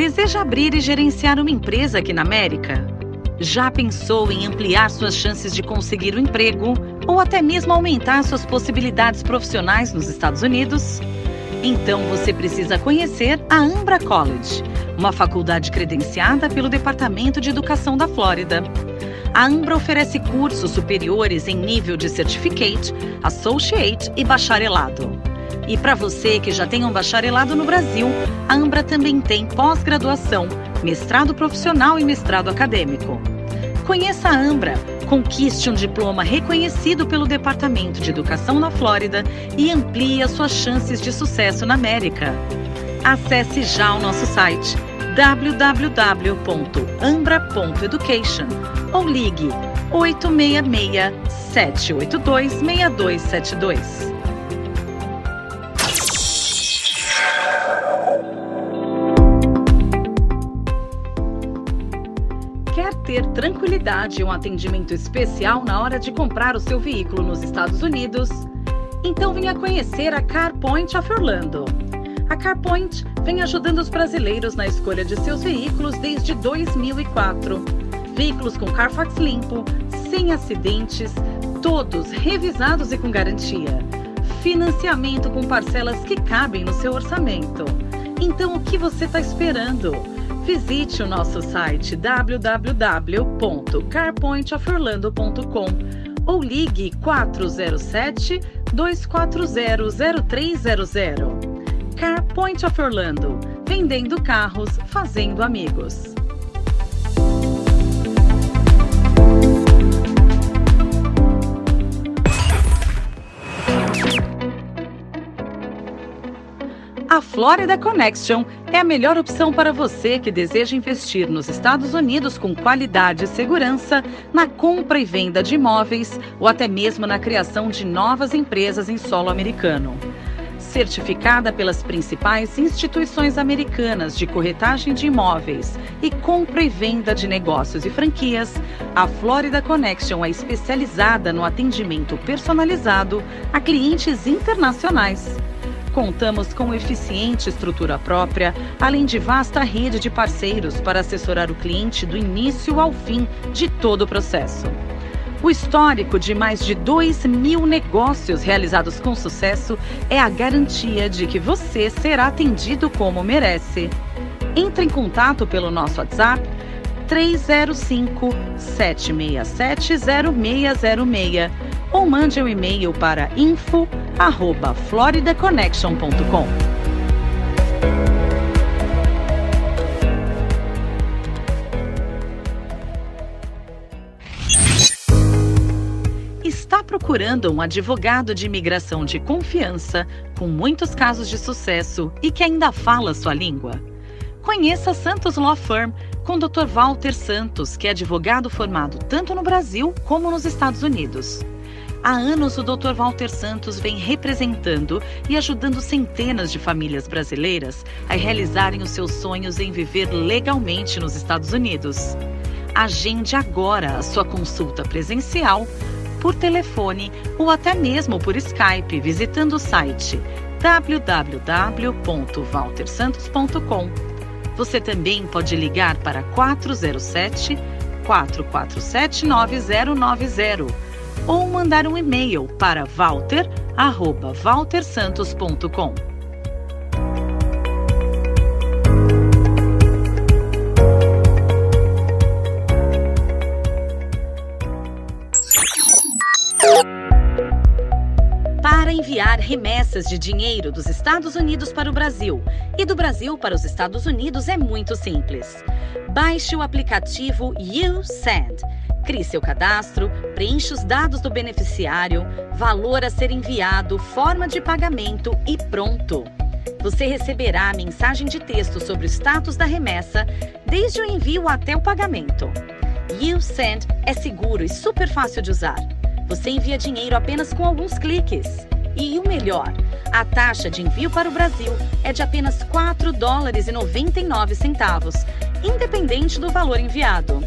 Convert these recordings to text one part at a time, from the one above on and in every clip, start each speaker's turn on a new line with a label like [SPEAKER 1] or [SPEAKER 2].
[SPEAKER 1] Deseja abrir e gerenciar uma empresa aqui na América? Já pensou em ampliar suas chances de conseguir um emprego ou até mesmo aumentar suas possibilidades profissionais nos Estados Unidos? Então você precisa conhecer a Ambra College, uma faculdade credenciada pelo Departamento de Educação da Flórida. A Ambra oferece cursos superiores em nível de Certificate, Associate e Bacharelado. E para você que já tem um bacharelado no Brasil, a Ambra também tem pós-graduação, mestrado profissional e mestrado acadêmico. Conheça a Ambra, conquiste um diploma reconhecido pelo Departamento de Educação na Flórida e amplie as suas chances de sucesso na América. Acesse já o nosso site www.ambra.education ou ligue 866 782 6272. Ter tranquilidade e um atendimento especial na hora de comprar o seu veículo nos Estados Unidos? Então venha conhecer a CarPoint of Orlando. A CarPoint vem ajudando os brasileiros na escolha de seus veículos desde 2004. Veículos com Carfax limpo, sem acidentes, todos revisados e com garantia. Financiamento com parcelas que cabem no seu orçamento. Então o que você está esperando? Visite o nosso site www.carpointoforlando.com ou ligue 407 240 0300. Car Point of Orlando, vendendo carros, fazendo amigos. Florida Connection é a melhor opção para você que deseja investir nos Estados Unidos com qualidade e segurança na compra e venda de imóveis ou até mesmo na criação de novas empresas em solo americano. Certificada pelas principais instituições americanas de corretagem de imóveis e compra e venda de negócios e franquias, a Florida Connection é especializada no atendimento personalizado a clientes internacionais. Contamos com eficiente estrutura própria, além de vasta rede de parceiros para assessorar o cliente do início ao fim de todo o processo. O histórico de mais de 2 mil negócios realizados com sucesso é a garantia de que você será atendido como merece. Entre em contato pelo nosso WhatsApp 305 767 0606 ou mande um e-mail para info@floridaconnection.com. Está procurando um advogado de imigração de confiança, com muitos casos de sucesso e que ainda fala sua língua? Conheça Santos Law Firm com o Dr. Walter Santos, que é advogado formado tanto no Brasil como nos Estados Unidos. Há anos, o Dr. Walter Santos vem representando e ajudando centenas de famílias brasileiras a realizarem os seus sonhos em viver legalmente nos Estados Unidos. Agende agora a sua consulta presencial, por telefone ou até mesmo por Skype, visitando o site www.waltersantos.com. Você também pode ligar para 407 447 9090 ou mandar um e-mail para walter@waltersantos.com. enviar remessas de dinheiro dos Estados Unidos para o Brasil e do Brasil para os Estados Unidos é muito simples. Baixe o aplicativo YouSend Crie seu cadastro, preencha os dados do beneficiário, valor a ser enviado, forma de pagamento e pronto. Você receberá a mensagem de texto sobre o status da remessa, desde o envio até o pagamento. YouSend é seguro e super fácil de usar. Você envia dinheiro apenas com alguns cliques. E o melhor, a taxa de envio para o Brasil é de apenas 4 dólares e 99 centavos, independente do valor enviado.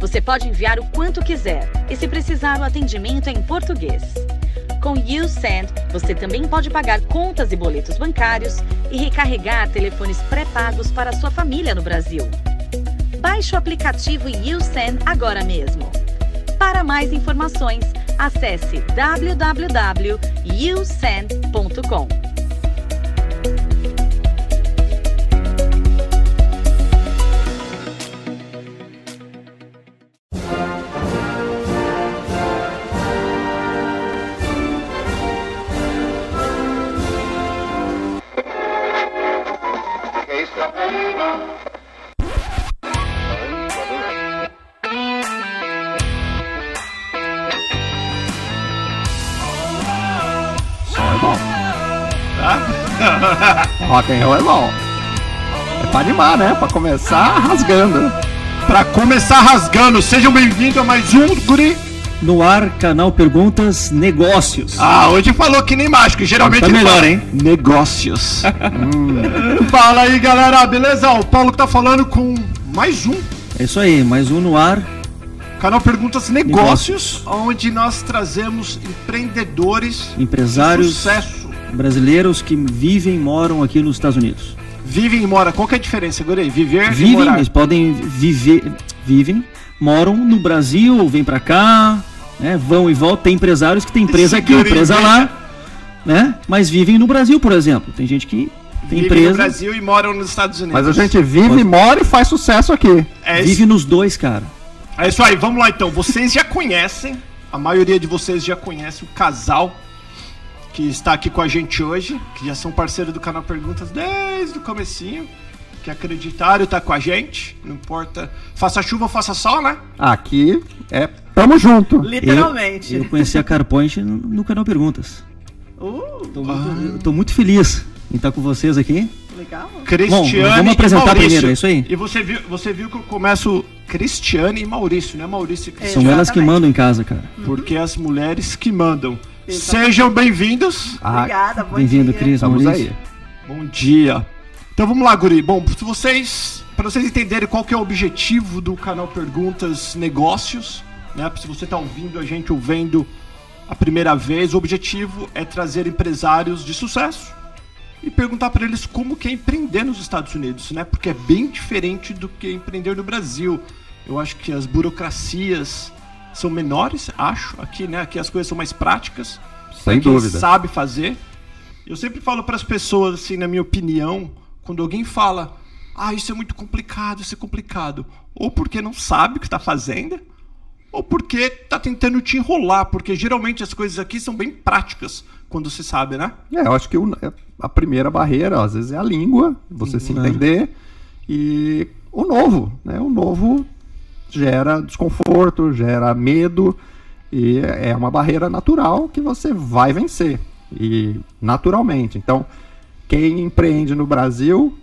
[SPEAKER 1] Você pode enviar o quanto quiser e, se precisar, o atendimento é em português. Com YouSend, você também pode pagar contas e boletos bancários e recarregar telefones pré-pagos para sua família no Brasil. Baixe o aplicativo YouSend agora mesmo. Para mais informações, acesse www.usend.com.
[SPEAKER 2] Rock and roll é bom. É pra animar, né? Pra começar rasgando.
[SPEAKER 3] Pra começar rasgando, sejam bem-vindos a mais um Guri.
[SPEAKER 4] No ar, canal Perguntas Negócios.
[SPEAKER 3] Ah, hoje falou que nem mágico, geralmente.
[SPEAKER 4] Tá melhor,
[SPEAKER 3] fala,
[SPEAKER 4] hein?
[SPEAKER 3] Negócios. hum. Fala aí, galera, beleza? O Paulo que tá falando com mais um.
[SPEAKER 4] É isso aí, mais um no ar.
[SPEAKER 3] Canal Perguntas Negócios, Negócios. onde nós trazemos empreendedores,
[SPEAKER 4] empresários, sucesso brasileiros que vivem e moram aqui nos Estados Unidos.
[SPEAKER 3] Vivem e moram. Qual que é a diferença, Gurei? Viver
[SPEAKER 4] vivem, e morar. Eles podem viver, vivem, moram no Brasil, vêm para cá, né? Vão e voltam. Tem empresários que tem empresa aqui, empresa lá, né? Mas vivem no Brasil, por exemplo. Tem gente que tem vive empresa. no
[SPEAKER 3] Brasil e moram nos Estados Unidos.
[SPEAKER 2] Mas a gente vive, Pode... mora e faz sucesso aqui.
[SPEAKER 4] É vive nos dois, cara.
[SPEAKER 3] É isso aí, vamos lá então. Vocês já conhecem, a maioria de vocês já conhece o casal que está aqui com a gente hoje, que já são parceiros do canal Perguntas desde o comecinho, que acreditaram tá com a gente, não importa, faça chuva ou faça sol, né?
[SPEAKER 2] Aqui é tamo junto.
[SPEAKER 4] Literalmente. Eu, eu conheci a Carpoint no, no canal Perguntas. Uh, tô, muito, ah. tô muito feliz em estar com vocês aqui.
[SPEAKER 3] Legal. Cristiane Bom,
[SPEAKER 4] vamos apresentar primeiro, é isso aí?
[SPEAKER 3] E você viu, você viu que eu começo Cristiane e Maurício, né? Maurício e
[SPEAKER 4] São elas que mandam em casa, cara.
[SPEAKER 3] Porque as mulheres que mandam. Sejam bem-vindos.
[SPEAKER 4] Ah, Obrigada, bom Bem-vindo, Cris.
[SPEAKER 2] Vamos aí.
[SPEAKER 3] Bom dia. Então vamos lá, Guri. Bom, se vocês, para vocês entenderem qual que é o objetivo do canal Perguntas Negócios, né? Se você está ouvindo a gente ou vendo a primeira vez, o objetivo é trazer empresários de sucesso e perguntar para eles como que é empreender nos Estados Unidos, né? Porque é bem diferente do que empreender no Brasil. Eu acho que as burocracias são menores, acho, aqui, né? Aqui as coisas são mais práticas.
[SPEAKER 2] Sem dúvida.
[SPEAKER 3] sabe fazer. Eu sempre falo para as pessoas, assim, na minha opinião, quando alguém fala, ah, isso é muito complicado, isso é complicado, ou porque não sabe o que está fazendo, ou porque está tentando te enrolar, porque geralmente as coisas aqui são bem práticas quando se sabe, né?
[SPEAKER 2] É, eu acho que é, a primeira barreira, às vezes, é a língua, você uhum. se entender, e o novo, né? O novo gera desconforto, gera medo e é uma barreira natural que você vai vencer e naturalmente. Então, quem empreende no Brasil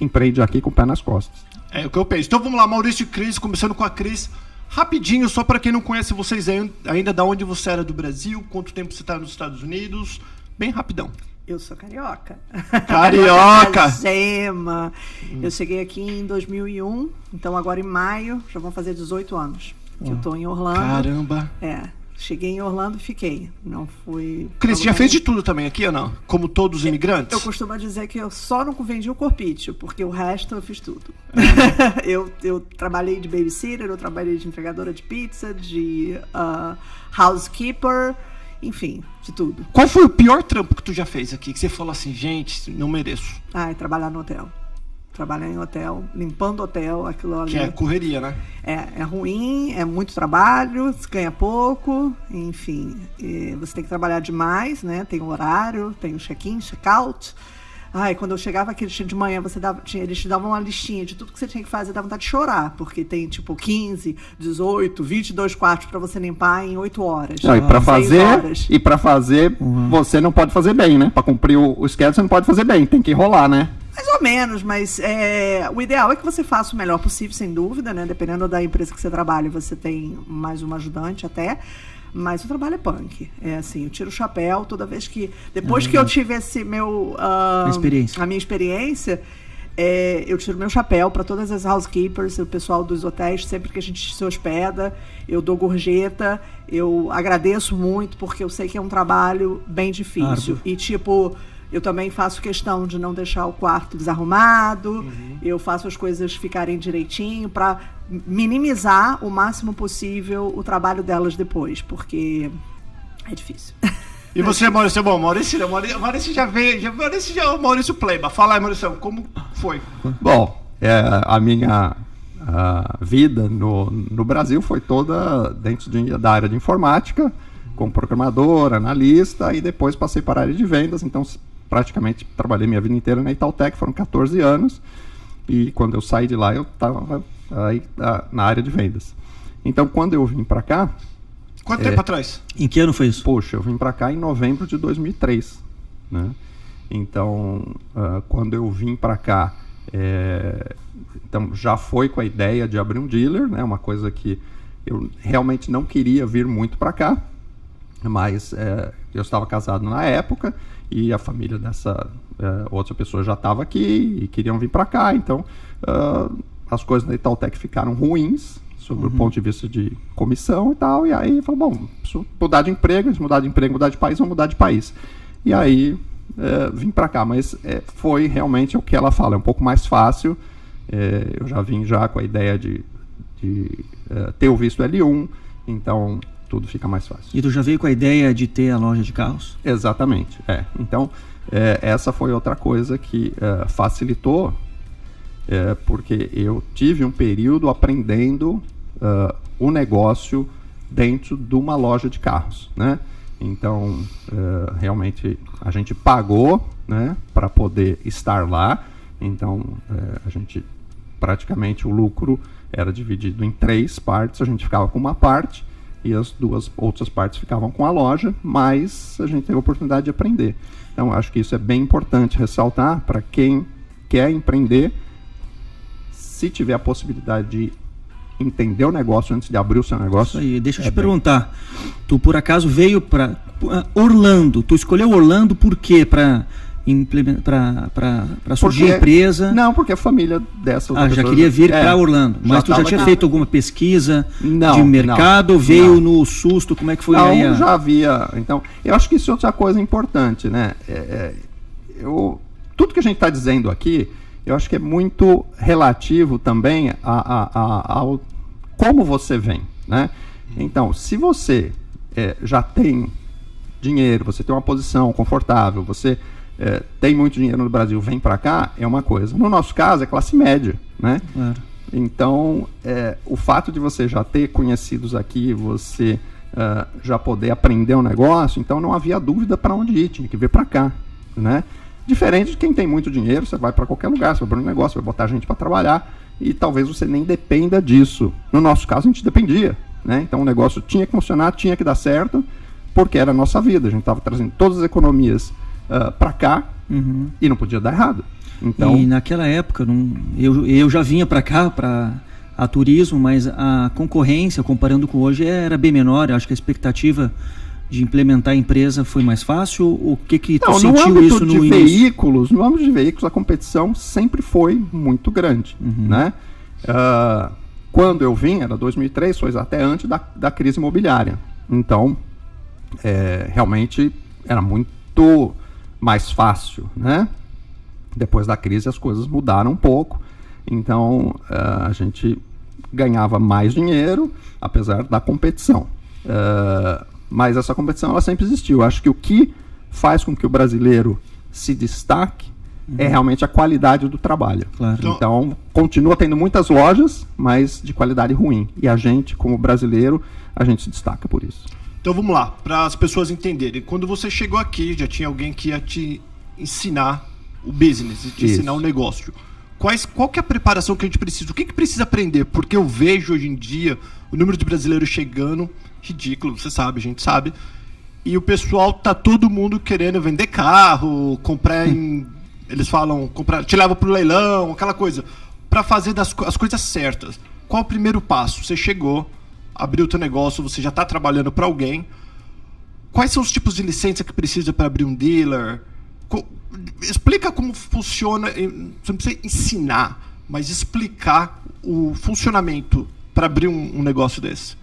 [SPEAKER 2] empreende aqui com o pé nas costas.
[SPEAKER 3] É o que eu penso. Então vamos lá, Maurício e Cris, começando com a Cris. Rapidinho, só para quem não conhece vocês ainda, da onde você era do Brasil, quanto tempo você está nos Estados Unidos, bem rapidão.
[SPEAKER 5] Eu sou carioca.
[SPEAKER 3] Carioca!
[SPEAKER 5] Gema. Hum. Eu cheguei aqui em 2001, então agora em maio já vão fazer 18 anos. Que eu tô em Orlando.
[SPEAKER 3] Caramba!
[SPEAKER 5] É. Cheguei em Orlando e fiquei. Não fui.
[SPEAKER 3] Cris, já fez de tudo também aqui ou não? Como todos os imigrantes?
[SPEAKER 5] Eu, eu costumo dizer que eu só não vendi o corpício, porque o resto eu fiz tudo. eu, eu trabalhei de babysitter, eu trabalhei de entregadora de pizza, de uh, housekeeper enfim, de tudo.
[SPEAKER 3] Qual foi o pior trampo que tu já fez aqui? Que você falou assim, gente, não mereço.
[SPEAKER 5] Ah, é trabalhar no hotel. Trabalhar em hotel, limpando hotel, aquilo ali.
[SPEAKER 3] Que é correria, né?
[SPEAKER 5] É, é ruim, é muito trabalho, se ganha pouco, enfim. você tem que trabalhar demais, né? Tem o horário, tem o check-in, check-out. Ai, quando eu chegava aqui de manhã, você dava, tinha, eles te davam uma listinha de tudo que você tinha que fazer, dá vontade de chorar, porque tem tipo 15, 18, 22 quartos para você limpar em 8 horas.
[SPEAKER 2] Não, e para fazer, horas. e para fazer, uhum. você não pode fazer bem, né? Para cumprir o, o schedule, você não pode fazer bem, tem que enrolar, né?
[SPEAKER 5] Mais ou menos, mas é, o ideal é que você faça o melhor possível, sem dúvida, né? Dependendo da empresa que você trabalha, você tem mais uma ajudante até. Mas o trabalho é punk. É assim, eu tiro o chapéu toda vez que. Depois é que eu tive esse meu. Uh,
[SPEAKER 4] a experiência.
[SPEAKER 5] A minha experiência. é, eu tiro meu chapéu para todas as housekeepers, o pessoal dos hotéis, sempre que a gente se hospeda, eu dou gorjeta, eu agradeço muito, porque eu sei que é um trabalho bem difícil. Árduo. E, tipo, eu também faço questão de não deixar o quarto desarrumado, uhum. eu faço as coisas ficarem direitinho para minimizar o máximo possível o trabalho delas depois, porque é difícil.
[SPEAKER 3] E você, Maurício? Bom, Maurício, Maurício, Maurício já veio. Já, Maurício já Maurício Pleiba. Fala aí, Maurício, como foi?
[SPEAKER 2] Bom, é, a minha a vida no, no Brasil foi toda dentro de, da área de informática, como programador, analista, e depois passei para a área de vendas. Então, praticamente trabalhei minha vida inteira na Itautec, foram 14 anos. E quando eu saí de lá, eu estava na área de vendas. Então, quando eu vim para cá,
[SPEAKER 3] Quanto é, tempo atrás?
[SPEAKER 4] Em que ano foi isso?
[SPEAKER 2] Poxa, eu vim para cá em novembro de 2003, né? Então, uh, quando eu vim para cá, é, então já foi com a ideia de abrir um dealer, né? Uma coisa que eu realmente não queria vir muito para cá, mas é, eu estava casado na época e a família dessa é, outra pessoa já estava aqui e queriam vir para cá, então uh, as coisas na Itautec ficaram ruins, sobre uhum. o ponto de vista de comissão e tal. E aí falou, bom, preciso mudar de emprego, se mudar de emprego, mudar de país, vamos mudar de país. E aí é, vim para cá, mas é, foi realmente o que ela fala, é um pouco mais fácil. É, eu já vim já com a ideia de, de é, ter o visto L1, então tudo fica mais fácil.
[SPEAKER 4] E tu já veio com a ideia de ter a loja de carros?
[SPEAKER 2] Exatamente, é. Então, é, essa foi outra coisa que é, facilitou é, porque eu tive um período aprendendo uh, o negócio dentro de uma loja de carros, né? Então, uh, realmente, a gente pagou né, para poder estar lá. Então, uh, a gente, praticamente, o lucro era dividido em três partes. A gente ficava com uma parte e as duas outras partes ficavam com a loja, mas a gente teve a oportunidade de aprender. Então, acho que isso é bem importante ressaltar para quem quer empreender. Se tiver a possibilidade de entender o negócio antes de abrir o seu negócio.
[SPEAKER 4] Isso aí, deixa eu é te bem... perguntar. Tu por acaso veio para Orlando? Tu escolheu Orlando por quê? Para para surgir porque, a empresa?
[SPEAKER 2] Não, porque a família dessa.
[SPEAKER 4] Ah, já queria vir é, para Orlando. Mas tu já tinha aqui. feito alguma pesquisa não, de mercado? Não, veio não. no susto? Como é que foi
[SPEAKER 2] não,
[SPEAKER 4] aí?
[SPEAKER 2] A... já havia. Então, eu acho que isso é outra coisa importante, né? É, é, eu, tudo que a gente está dizendo aqui eu acho que é muito relativo também a, a, a, ao como você vem, né? Então, se você é, já tem dinheiro, você tem uma posição confortável, você é, tem muito dinheiro no Brasil, vem para cá, é uma coisa. No nosso caso, é classe média, né? Claro. Então, é, o fato de você já ter conhecidos aqui, você uh, já poder aprender um negócio, então não havia dúvida para onde ir, tinha que vir para cá, né? Diferente de quem tem muito dinheiro, você vai para qualquer lugar, você vai para um negócio, vai botar gente para trabalhar e talvez você nem dependa disso. No nosso caso, a gente dependia. Né? Então o negócio tinha que funcionar, tinha que dar certo, porque era a nossa vida. A gente estava trazendo todas as economias uh, ah, para cá uhum. e não podia dar errado. Então...
[SPEAKER 4] E naquela época, não, eu, eu já vinha para cá, para a turismo, mas a concorrência, comparando com hoje, era bem menor. Eu acho que a expectativa de implementar a empresa foi mais fácil? O que que tu Não, sentiu isso no
[SPEAKER 2] de veículos, no âmbito de veículos, a competição sempre foi muito grande, uhum. né? Uh, quando eu vim, era 2003, foi até antes da, da crise imobiliária. Então, é, realmente era muito mais fácil, né? Depois da crise as coisas mudaram um pouco. Então, uh, a gente ganhava mais dinheiro, apesar da competição. Uh, mas essa competição ela sempre existiu. Eu acho que o que faz com que o brasileiro se destaque uhum. é realmente a qualidade do trabalho. Claro. Então, então, continua tendo muitas lojas, mas de qualidade ruim. E a gente, como brasileiro, a gente se destaca por isso.
[SPEAKER 3] Então vamos lá, para as pessoas entenderem. Quando você chegou aqui, já tinha alguém que ia te ensinar o business, te isso. ensinar o negócio. Quais, qual que é a preparação que a gente precisa? O que, que precisa aprender? Porque eu vejo hoje em dia o número de brasileiros chegando ridículo, você sabe, a gente sabe. E o pessoal tá todo mundo querendo vender carro, comprar em. Eles falam, comprar, te leva pro leilão, aquela coisa. para fazer das, as coisas certas. Qual o primeiro passo? Você chegou, abriu o teu negócio, você já está trabalhando para alguém. Quais são os tipos de licença que precisa para abrir um dealer? explica como funciona. Você não precisa ensinar, mas explicar o funcionamento para abrir um, um negócio desse.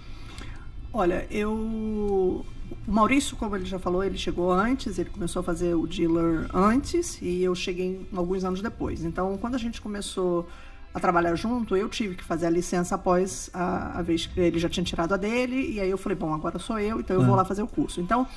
[SPEAKER 5] Olha, eu o Maurício, como ele já falou, ele chegou antes, ele começou a fazer o dealer antes e eu cheguei alguns anos depois. Então, quando a gente começou a trabalhar junto, eu tive que fazer a licença após a, a vez que ele já tinha tirado a dele, e aí eu falei, bom, agora sou eu, então eu vou lá fazer o curso. Então,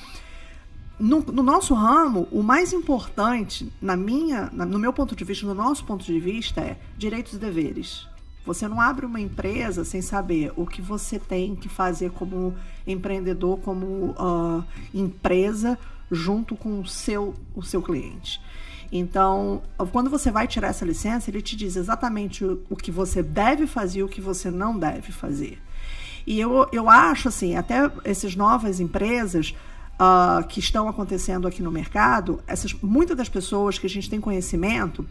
[SPEAKER 5] no, no nosso ramo, o mais importante, na minha, na, no meu ponto de vista, no nosso ponto de vista, é direitos e deveres. Você não abre uma empresa sem saber o que você tem que fazer como empreendedor, como uh, empresa, junto com o seu, o seu cliente. Então, quando você vai tirar essa licença, ele te diz exatamente o, que você deve fazer e o que você não deve fazer. E eu, eu acho assim, até essas novas empresas uh, que estão acontecendo aqui no mercado, essas, muitas das pessoas que a gente tem conhecimento,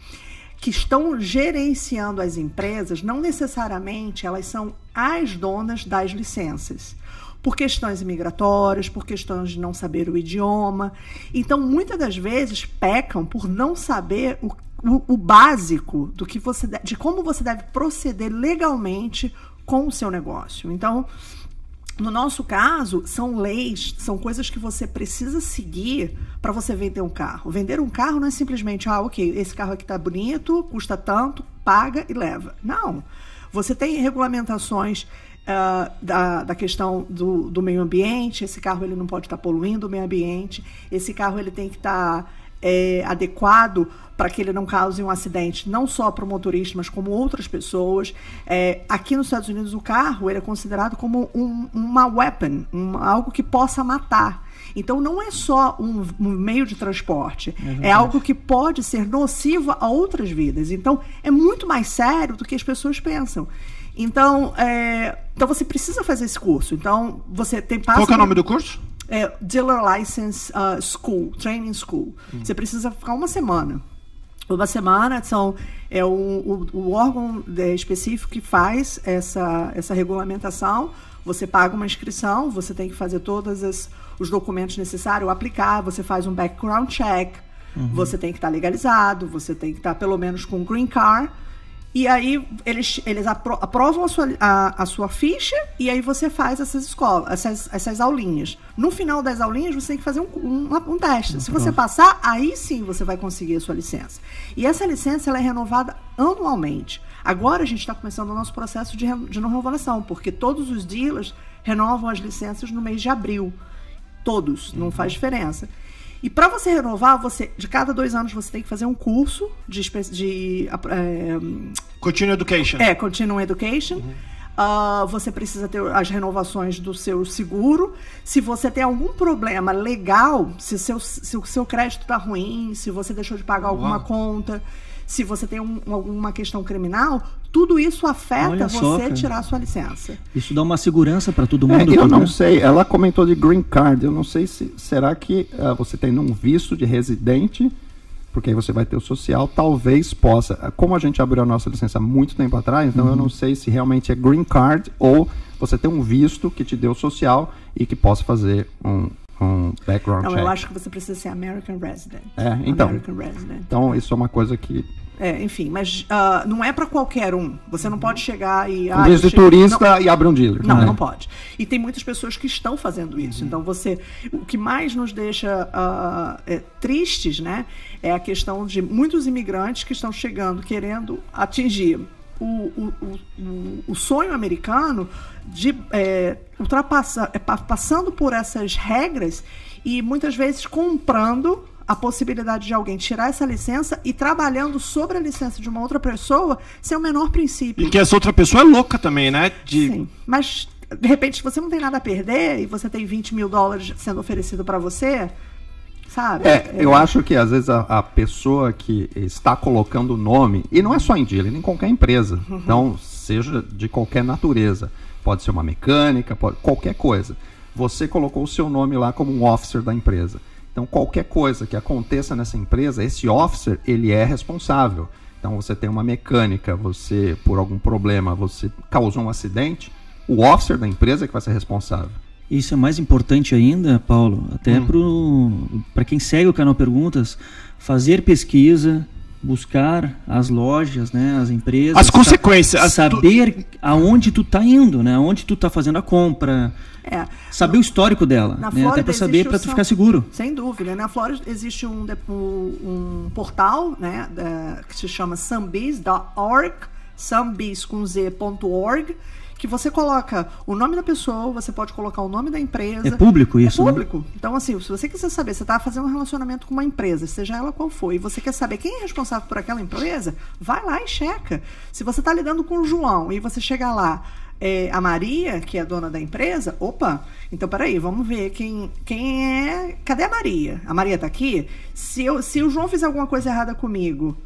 [SPEAKER 5] que estão gerenciando as empresas, não necessariamente elas são as donas das licenças. Por questões migratórias, por questões de não saber o idioma. Então, muitas das vezes pecam por não saber o, o, o básico do que você de como você deve proceder legalmente com o seu negócio. Então, no nosso caso, são leis, são coisas que você precisa seguir para você vender um carro. Vender um carro não é simplesmente, ah, ok, esse carro aqui tá bonito, custa tanto, paga e leva. Não. Você tem regulamentações uh, da, da questão do, do meio ambiente, esse carro ele não pode estar tá poluindo o meio ambiente, esse carro ele tem que estar. Tá é, adequado para que ele não cause um acidente, não só para o motorista, mas como outras pessoas. É, aqui nos Estados Unidos, o carro ele é considerado como um, uma weapon, um, algo que possa matar. Então, não é só um, um meio de transporte, é, é algo que pode ser nocivo a outras vidas. Então, é muito mais sério do que as pessoas pensam. Então, é, então você precisa fazer esse curso. Então, você tem
[SPEAKER 3] Qual é o nome do curso?
[SPEAKER 5] é, Dealer License uh, School, Training School. Uhum. Você precisa ficar uma semana. Uma semana são, é o, o, o órgão é, específico que faz essa, essa regulamentação. Você paga uma inscrição, você tem que fazer todos os documentos necessários, aplicar, você faz um background check, uhum. você tem que estar legalizado, você tem que estar pelo menos com green card e aí eles, eles apro aprovam a sua, a, a, sua ficha e aí você faz essas escolas, essas, essas aulinhas. No final das aulinhas, você tem que fazer um, um, um teste. Se você passar, aí sim você vai conseguir a sua licença. E essa licença ela é renovada anualmente. Agora a gente está começando o nosso processo de, de renovação, porque todos os dealers renovam as licenças no mês de abril. Todos, não faz diferença. E para você renovar, você de cada dois anos você tem que fazer um curso de, de é,
[SPEAKER 3] Continuing Education.
[SPEAKER 5] É, Continuing Education. Uhum. Uh, você precisa ter as renovações do seu seguro. Se você tem algum problema legal, se, seu, se o seu crédito está ruim, se você deixou de pagar alguma conta, se você tem um, alguma questão criminal, tudo isso afeta você tirar a sua licença.
[SPEAKER 4] Isso dá uma segurança para todo mundo.
[SPEAKER 2] É, eu não sei. Ela comentou de green card. Eu não sei se será que uh, você tem um visto de residente, porque aí você vai ter o social, talvez possa. Como a gente abriu a nossa licença há muito tempo atrás, então uhum. eu não sei se realmente é green card ou você tem um visto que te deu social e que possa fazer um, um background
[SPEAKER 5] não,
[SPEAKER 2] check.
[SPEAKER 5] eu acho que você precisa ser American Resident.
[SPEAKER 2] É, então. American Resident. Então, isso é uma coisa que
[SPEAKER 5] é, enfim, mas uh, não é para qualquer um. Você não pode chegar e.
[SPEAKER 2] Ah, de turista não, e abrir um dealer.
[SPEAKER 5] Não, não, é. não, pode. E tem muitas pessoas que estão fazendo isso. Uhum. Então você. O que mais nos deixa uh, é, tristes, né? É a questão de muitos imigrantes que estão chegando querendo atingir o, o, o, o sonho americano de é, ultrapassar, é, passando por essas regras e muitas vezes comprando a possibilidade de alguém tirar essa licença e trabalhando sobre a licença de uma outra pessoa sem o menor princípio.
[SPEAKER 3] E que essa outra pessoa é louca também, né?
[SPEAKER 5] De... Sim, mas de repente você não tem nada a perder e você tem 20 mil dólares sendo oferecido para você, sabe?
[SPEAKER 2] É, é, eu acho que às vezes a, a, pessoa que está colocando o nome, e não é só em dealer, em qualquer empresa, uhum. então seja de qualquer natureza, pode ser uma mecânica, pode, qualquer coisa. Você colocou o seu nome lá como um officer da empresa. Então, qualquer coisa que aconteça nessa empresa, esse officer, ele é responsável. Então, você tem uma mecânica, você, por algum problema, você causou um acidente, o officer da empresa é que vai ser responsável.
[SPEAKER 4] Isso é mais importante ainda, Paulo, até hum. para quem segue o canal Perguntas, fazer pesquisa, buscar as lojas, né, as empresas,
[SPEAKER 3] as consequências,
[SPEAKER 4] saber tu... aonde tu tá indo, né, aonde tu tá fazendo a compra, é. saber o histórico dela, né, até para saber para tu ficar seguro.
[SPEAKER 5] Sem dúvida, na Flórida existe um, um, um portal, né, que se chama sunbiz.org, sunbiz com z.org que você coloca o nome da pessoa, você pode colocar o nome da empresa.
[SPEAKER 4] É público isso?
[SPEAKER 5] É público. Né? Então, assim, se você quiser saber, você está fazendo um relacionamento com uma empresa, seja ela qual for, e você quer saber quem é responsável por aquela empresa, vai lá e checa. Se você está lidando com o João e você chega lá, é, a Maria, que é dona da empresa, opa, então peraí, vamos ver quem, quem é. Cadê a Maria? A Maria está aqui? Se, eu, se o João fizer alguma coisa errada comigo,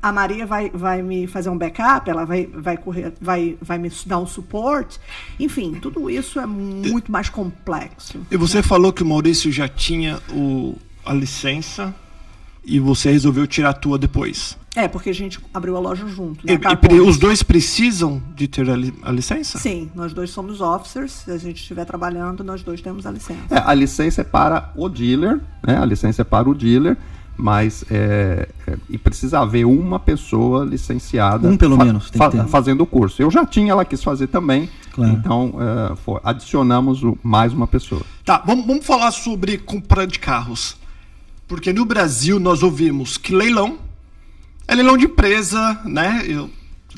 [SPEAKER 5] a Maria vai, vai me fazer um backup, ela vai, vai, correr, vai, vai me dar um suporte. Enfim, tudo isso é muito mais complexo.
[SPEAKER 3] E você falou que o Maurício já tinha o, a licença e você resolveu tirar a tua depois.
[SPEAKER 5] É, porque a gente abriu a loja junto. Né?
[SPEAKER 3] E, e, os dois precisam de ter a, li, a, licença?
[SPEAKER 5] Sim, nós dois somos officers. Se a gente estiver trabalhando, nós dois temos a licença.
[SPEAKER 2] É, a licença é para o dealer, né? A licença é para o dealer mas é, é, e precisa haver uma pessoa licenciada
[SPEAKER 4] um pelo fa menos
[SPEAKER 2] fa fazendo o curso. Eu já tinha ela quis fazer também. Claro. então é, foi, adicionamos o, mais uma pessoa.
[SPEAKER 3] Tá vamos, vamos falar sobre compra de carros. Porque no Brasil nós ouvimos que leilão é leilão de empresa né? Eu,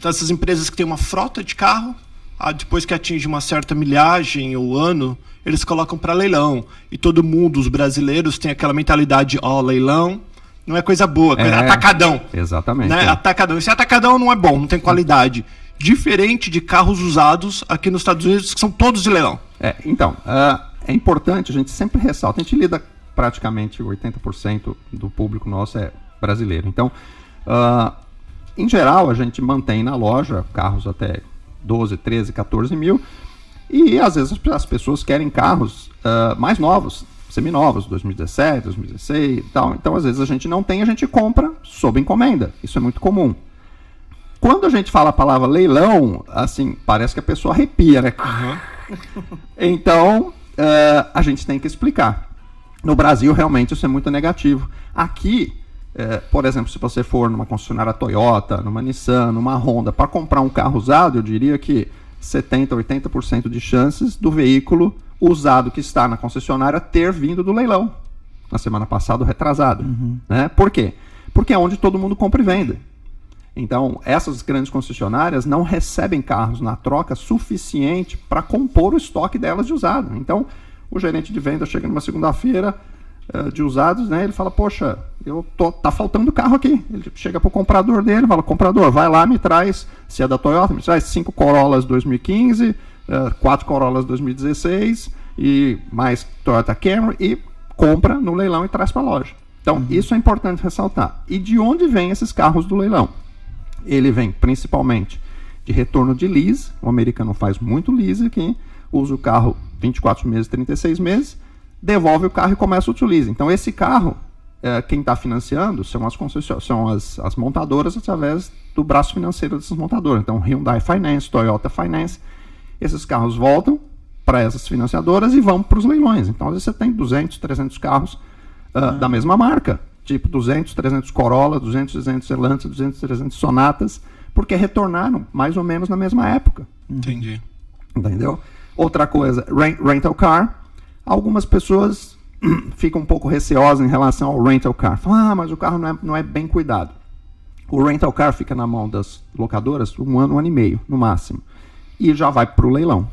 [SPEAKER 3] essas empresas que têm uma frota de carro ah, depois que atinge uma certa milhagem ou ano eles colocam para leilão. E todo mundo os brasileiros tem aquela mentalidade ó oh, leilão não é coisa boa, é, atacadão.
[SPEAKER 2] Exatamente.
[SPEAKER 3] Né? É. Atacadão. Esse atacadão não é bom, não tem qualidade. Diferente de carros usados aqui nos Estados Unidos, que são todos de leilão.
[SPEAKER 2] É, então, uh, é importante, a gente sempre ressalta, a gente lida praticamente 80% do público nosso é brasileiro. Então, uh, em geral, a gente mantém na loja carros até 12, 13, 14 mil. E às vezes as pessoas querem carros uh, mais novos, seminovos, 2017, 2016 e tal. Então, às vezes, a gente não tem, a gente compra sob encomenda. Isso é muito comum. Quando a gente fala a palavra leilão, assim, parece que a pessoa arrepia, né? Uhum. então, uh, a gente tem que explicar. No Brasil, realmente, isso é muito negativo. Aqui, uh, por exemplo, se você for numa concessionária Toyota, numa Nissan, numa Honda, para comprar um carro usado, eu diria que 70, 80% de chances do veículo usado que está na concessionária ter vindo do leilão. Na semana passada, retrasado. Uhum. Né? Por quê? Porque é onde todo mundo compra e vende. Então, essas grandes concessionárias não recebem carros na troca suficiente para compor o estoque delas de usado. Então, o gerente de venda chega numa segunda-feira uh, de usados, né? Ele fala, poxa, eu tô, tá faltando carro aqui. Ele chega para o comprador dele, fala, comprador, vai lá, me traz, se é da Toyota, me traz cinco Corollas 2015, uh, quatro Corollas 2016 e mais Toyota Camry e compra no leilão e traz para a loja. Então, uhum. isso é importante ressaltar. E de onde vêm esses carros do leilão? Ele vem principalmente de retorno de lease. O americano faz muito lease aqui, usa o carro 24 meses, 36 meses, devolve o carro e começa o lease. Então, esse carro, é, quem está financiando são as são as, as montadoras através do braço financeiro dessas montadoras. Então, Hyundai Finance, Toyota Finance, esses carros voltam para essas financiadoras e vão para os leilões. Então, às vezes você tem 200, 300 carros uh, da mesma marca, tipo 200, 300 Corolla, 200, 300 Elantra, 200, 300 Sonatas, porque retornaram mais ou menos na mesma época.
[SPEAKER 3] Entendi.
[SPEAKER 2] Entendeu? Outra coisa, rent, rental car. Algumas pessoas ficam um pouco receosas em relação ao rental car. Falam, ah, mas o carro não é, não é bem cuidado. O rental car fica na mão das locadoras um ano, um ano e meio, no máximo e já vai para o leilão.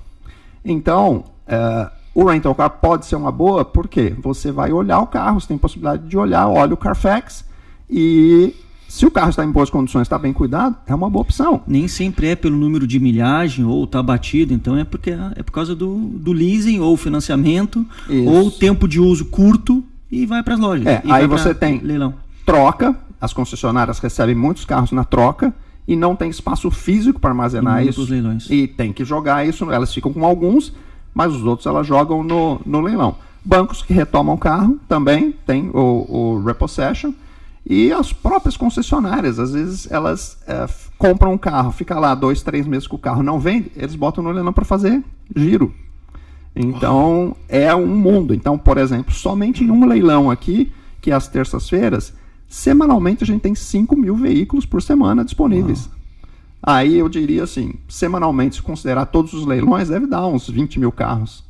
[SPEAKER 2] Então, uh, o rental car pode ser uma boa, porque você vai olhar o carro, você tem possibilidade de olhar, olha o Carfax e se o carro está em boas condições, está bem cuidado, é uma boa opção.
[SPEAKER 4] Nem sempre é pelo número de milhagem ou está batido, então é porque é por causa do, do leasing ou financiamento Isso. ou tempo de uso curto e vai para as lojas.
[SPEAKER 2] É, aí você tem leilão. troca, as concessionárias recebem muitos carros na troca e não tem espaço físico para armazenar isso.
[SPEAKER 4] Leilões.
[SPEAKER 2] E tem que jogar isso, elas ficam com alguns, mas os outros elas jogam no, no leilão. Bancos que retomam o carro também tem o, o repossession. E as próprias concessionárias, às vezes elas é, compram um carro, fica lá dois, três meses com o carro não vende, eles botam no leilão para fazer giro. Então, é um mundo. Então, por exemplo, somente em um leilão aqui, que é às terças-feiras, semanalmente a gente tem 5 mil veículos por semana disponíveis. Aí eu diria assim, semanalmente, se considerar todos os leilões, deve dar uns 20 mil carros.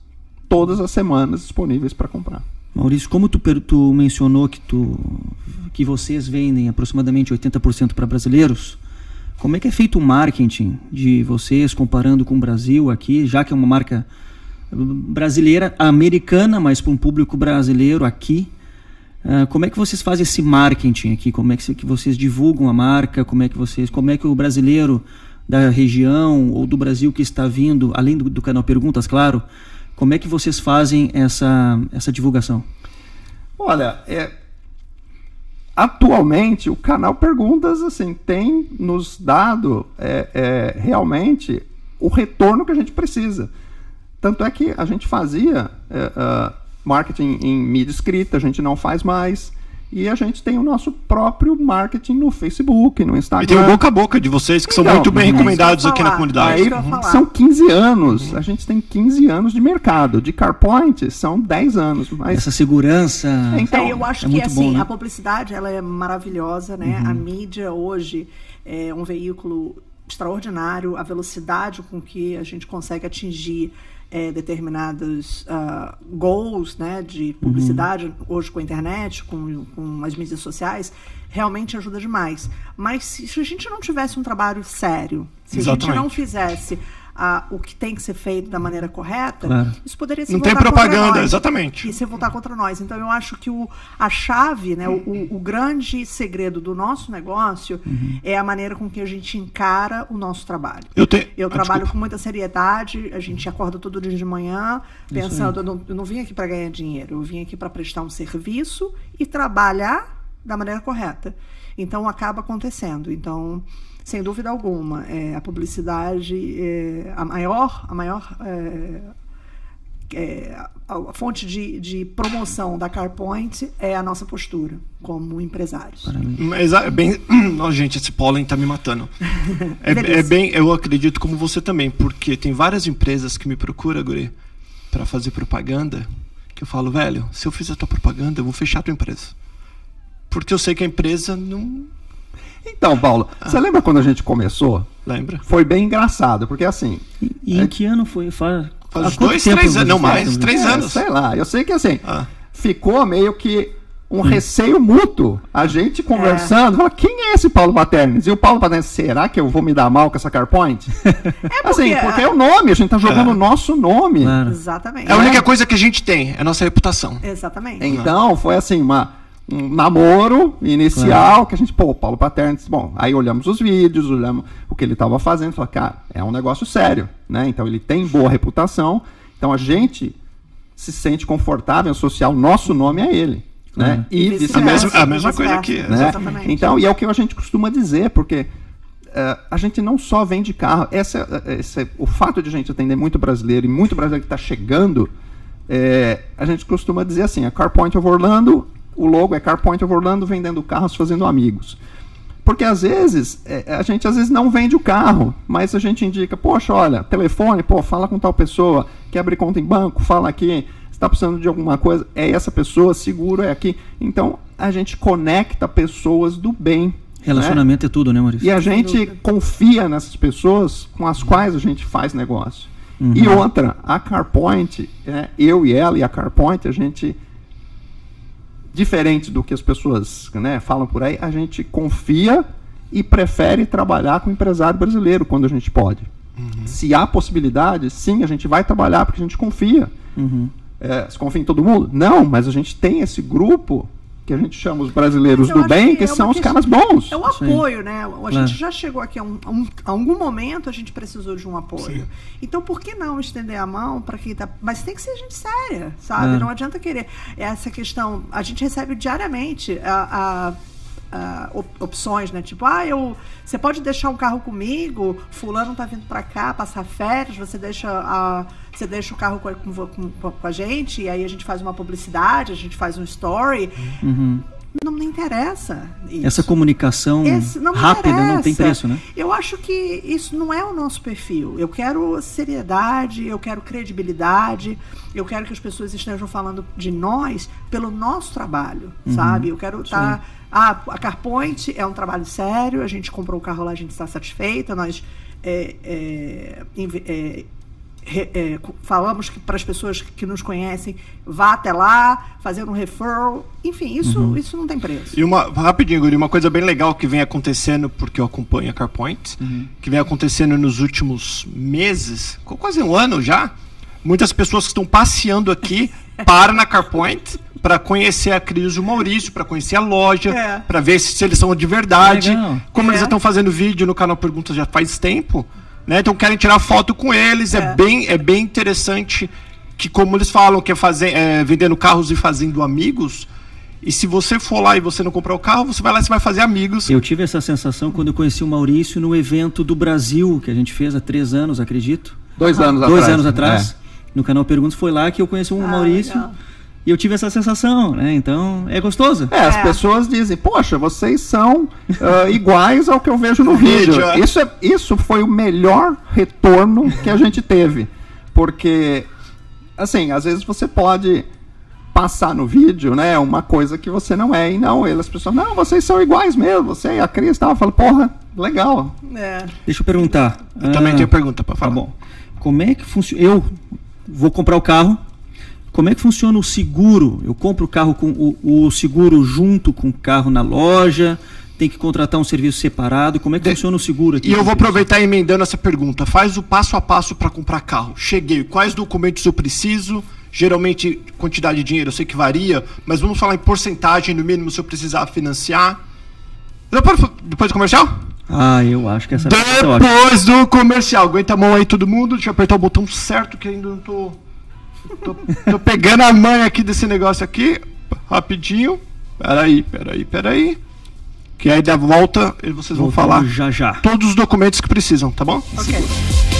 [SPEAKER 2] Todas as semanas disponíveis para comprar.
[SPEAKER 4] Maurício, como tu, tu mencionou que, tu, que vocês vendem aproximadamente 80% para brasileiros, como é que é feito o marketing de vocês comparando com o Brasil aqui, já que é uma marca brasileira, americana, mas para um público brasileiro aqui? Ah, como é que vocês fazem esse marketing aqui? Como é que, vocês divulgam a marca? Como é que vocês, como é que o brasileiro da região ou do Brasil que está vindo, além do, do canal Perguntas, claro, como é que vocês fazem essa, essa divulgação?
[SPEAKER 2] Olha, é, atualmente o canal Perguntas assim tem nos dado é, é, realmente o retorno que a gente precisa. Tanto é que a gente fazia é, ah, marketing em mídia escrita, a gente não faz mais. E a gente tem o nosso próprio marketing no Facebook, no Instagram.
[SPEAKER 3] E tem o boca a boca de vocês, que são
[SPEAKER 2] Então,
[SPEAKER 3] muito bem
[SPEAKER 2] uhum.
[SPEAKER 3] recomendados aqui na comunidade.
[SPEAKER 2] Aí
[SPEAKER 5] falar.
[SPEAKER 2] são 15 anos. A gente tem 15 anos de mercado. De CarPoint são 10 anos. Mas
[SPEAKER 4] Essa segurança.
[SPEAKER 2] Então,
[SPEAKER 5] É, eu acho
[SPEAKER 4] é
[SPEAKER 5] que
[SPEAKER 4] muito
[SPEAKER 5] assim,
[SPEAKER 4] bom, né?
[SPEAKER 5] a publicidade ela é maravilhosa, né? A mídia hoje é um veículo extraordinário, a velocidade com que a gente consegue atingir é, determinados ah, goals né, de publicidade, hoje com a internet, com, com as mídias sociais, realmente ajuda demais. Mas se, se a gente não tivesse um trabalho sério, se a gente
[SPEAKER 3] Exatamente.
[SPEAKER 5] não fizesse ah, o que tem que ser feito da maneira correta,
[SPEAKER 4] Claro.
[SPEAKER 5] isso poderia se
[SPEAKER 3] Não tem propaganda, exatamente.
[SPEAKER 5] E se voltar contra nós. Então eu acho que o, a chave, né, o, o- grande segredo do nosso negócio é a maneira com que a gente encara o nosso trabalho.
[SPEAKER 3] Eu, te...
[SPEAKER 5] Eu
[SPEAKER 3] Ah,
[SPEAKER 5] trabalho
[SPEAKER 3] desculpa.
[SPEAKER 5] com muita seriedade, a gente acorda todo dia de manhã pensando, eu não, eu não vim aqui para ganhar dinheiro, eu vim aqui para prestar um serviço e trabalhar da maneira correta. Então acaba acontecendo. Então, sem dúvida alguma, é, a publicidade é a maior, a maior é, é, a, a fonte de, de promoção da CarPoint é a nossa postura como empresários.
[SPEAKER 3] Mas é bem. Nossa, gente, esse pólen tá me matando. É, é bem. Eu acredito como você também, porque tem várias empresas que me procuram, Guri, pra fazer propaganda. Que eu falo, velho, se eu fizer tua propaganda, eu vou fechar a tua empresa. Porque eu sei que a empresa não.
[SPEAKER 2] Então, Paulo, você lembra quando a gente começou?
[SPEAKER 3] Lembra?
[SPEAKER 2] Foi bem engraçado, porque assim.
[SPEAKER 4] E, e em que ano foi? Faz,
[SPEAKER 3] Faz dois,
[SPEAKER 4] tempo
[SPEAKER 3] três anos, não mais, três
[SPEAKER 2] é,
[SPEAKER 3] anos.
[SPEAKER 2] Sei lá, eu sei que assim.
[SPEAKER 3] Ah.
[SPEAKER 2] Ficou meio que um receio mútuo. A gente conversando, fala, quem é esse Paulo Paternes? E o Paulo Paternes, será que eu vou me dar mal com essa CarPoint? assim,
[SPEAKER 5] porque-
[SPEAKER 2] porque é o nome, a gente tá jogando o nosso nome.
[SPEAKER 4] Claro.
[SPEAKER 5] Exatamente.
[SPEAKER 3] É a única coisa que a gente tem, é a nossa reputação.
[SPEAKER 5] Exatamente.
[SPEAKER 2] Então, foi assim, uma, um namoro inicial, que a gente, pô, Paulo Paternes, bom, aí olhamos os vídeos, olhamos o que ele estava fazendo, falamos, cara, é um negócio sério, né? Então ele tem boa reputação, então a gente se sente confortável em associar o nosso nome a ele. Né? E
[SPEAKER 5] E
[SPEAKER 2] vice
[SPEAKER 3] A mesma, a mesma coisa aqui.
[SPEAKER 2] Né?
[SPEAKER 5] Exatamente.
[SPEAKER 2] Então, e é o que a gente costuma dizer, porque eh, a gente não só vende carro, essa, esse, o fato de a gente atender muito brasileiro e muito brasileiro que está chegando, eh, a gente costuma dizer assim, a CarPoint of Orlando, o logo é CarPoint of Orlando vendendo carros, fazendo amigos. Porque às vezes, eh, a gente às vezes não vende o carro, mas a gente indica, poxa, olha, telefone, pô, fala com tal pessoa, quer abrir conta em banco, fala aqui, está precisando de alguma coisa, é essa pessoa, seguro é aqui. Então, a gente conecta pessoas do bem. né?
[SPEAKER 4] Relacionamento é tudo, né, Maurício?
[SPEAKER 2] E a gente confia nessas pessoas com as quais a gente faz negócio. E outra, a CarPoint, é, eu e ela e a CarPoint, a gente, diferente do que as pessoas né, falam por aí, a gente confia e prefere trabalhar com o empresário brasileiro quando a gente pode. Se há possibilidade, sim, a gente vai trabalhar porque a gente confia.
[SPEAKER 4] Uhum.
[SPEAKER 2] É, se confia em todo mundo? Não, mas a gente tem esse grupo que a gente chama os brasileiros do bem,
[SPEAKER 5] que
[SPEAKER 2] que,
[SPEAKER 5] é
[SPEAKER 2] são os caras bons.
[SPEAKER 5] É o apoio, né? A gente já chegou aqui a, um, a, um- a algum momento a gente precisou de um apoio. Então por que não estender a mão para quem tá. Mas tem que ser gente séria, sabe?
[SPEAKER 4] Claro.
[SPEAKER 5] Não adianta querer. Essa questão. A gente recebe diariamente a. a- op- opções, né? Tipo, ah, eu, você pode deixar um carro comigo, fulano tá vindo para cá passar férias, você deixa você deixa o carro com, com, com- com a gente e aí a gente faz uma publicidade, a gente faz um story.
[SPEAKER 4] Uhum.
[SPEAKER 5] Não me interessa. Isso.
[SPEAKER 4] Essa comunicação
[SPEAKER 5] Esse não
[SPEAKER 4] rápida não tem
[SPEAKER 5] interessa.
[SPEAKER 4] preço, né?
[SPEAKER 5] Eu acho que isso não é o nosso perfil. Eu quero seriedade, eu quero credibilidade, eu quero que as pessoas estejam falando de nós pelo nosso trabalho,
[SPEAKER 4] Uhum.
[SPEAKER 5] sabe? Eu quero estar. Ah, a CarPoint é um trabalho sério, a gente comprou o carro lá, a gente está satisfeita, nós. é, é, é, é, falamos que para as pessoas que nos conhecem, vá até lá, fazer um referral. Enfim, isso,
[SPEAKER 4] Uhum.
[SPEAKER 5] isso não tem preço.
[SPEAKER 3] E uma, rapidinho, Guri, uma coisa bem legal que vem acontecendo, porque eu acompanho a CarPoint, que vem acontecendo nos últimos meses, qu- quase um ano já. Muitas pessoas que estão passeando aqui param na CarPoint para conhecer a Cris e o Maurício, para conhecer a loja,
[SPEAKER 5] É.
[SPEAKER 3] para ver se, se eles são de verdade.
[SPEAKER 4] Legal.
[SPEAKER 3] Como
[SPEAKER 5] É.
[SPEAKER 3] eles já estão fazendo vídeo no canal Perguntas já faz tempo, né? Então querem tirar foto com eles. É,
[SPEAKER 5] É.
[SPEAKER 3] bem, é bem interessante que, como eles falam, que é, fazer, é vendendo carros e fazendo amigos. E se você for lá e você não comprar o carro, você vai lá e você vai fazer amigos.
[SPEAKER 4] Eu tive essa sensação quando eu conheci o Maurício no evento do Brasil, que a gente fez há três anos, acredito.
[SPEAKER 2] Dois anos
[SPEAKER 4] Dois
[SPEAKER 2] atrás.
[SPEAKER 4] anos atrás.
[SPEAKER 2] É.
[SPEAKER 4] No canal Perguntas foi lá que eu conheci o
[SPEAKER 5] Ah,
[SPEAKER 4] Maurício.
[SPEAKER 5] legal.
[SPEAKER 4] E eu tive essa sensação, né? Então, é gostoso.
[SPEAKER 2] É, as
[SPEAKER 5] É.
[SPEAKER 2] pessoas dizem, poxa, vocês são ah, iguais ao que eu vejo no vídeo.
[SPEAKER 3] é.
[SPEAKER 2] Isso, é, isso foi o melhor retorno que a gente teve. Porque, assim, às vezes você pode passar no vídeo, né, uma coisa que você não é. E não, eles, as pessoas, não, vocês são iguais mesmo. Você e a Cris tal. Eu falo, porra, legal.
[SPEAKER 5] É.
[SPEAKER 4] Deixa eu perguntar.
[SPEAKER 3] Eu também
[SPEAKER 4] Ah,
[SPEAKER 3] tenho pergunta para
[SPEAKER 4] Tá
[SPEAKER 3] falar.
[SPEAKER 4] bom. Como é que funciona? Eu vou comprar o carro. Como é que funciona o seguro? Eu compro o carro com o, o seguro junto com o carro na loja? Tem que contratar um serviço separado? Como é que
[SPEAKER 3] De-
[SPEAKER 4] funciona o seguro aqui?
[SPEAKER 3] E eu vou aproveitar emendando essa pergunta. Faz o passo a passo para comprar carro. Cheguei. Quais documentos eu preciso? Geralmente, quantidade de dinheiro eu sei que varia, mas vamos falar em porcentagem, no mínimo, se eu precisar financiar. Depois, depois do comercial?
[SPEAKER 4] Ah, eu acho que essa é.
[SPEAKER 3] Depois do comercial. Aguenta a mão aí, todo mundo. Deixa eu apertar o botão certo que ainda não tô. Tô, tô pegando a manha aqui desse negócio aqui. Rapidinho. Peraí, peraí, peraí. Que aí da volta e vocês vão
[SPEAKER 4] Voltamos
[SPEAKER 3] falar
[SPEAKER 4] já já.
[SPEAKER 3] todos os documentos que precisam, tá bom?
[SPEAKER 5] Ok.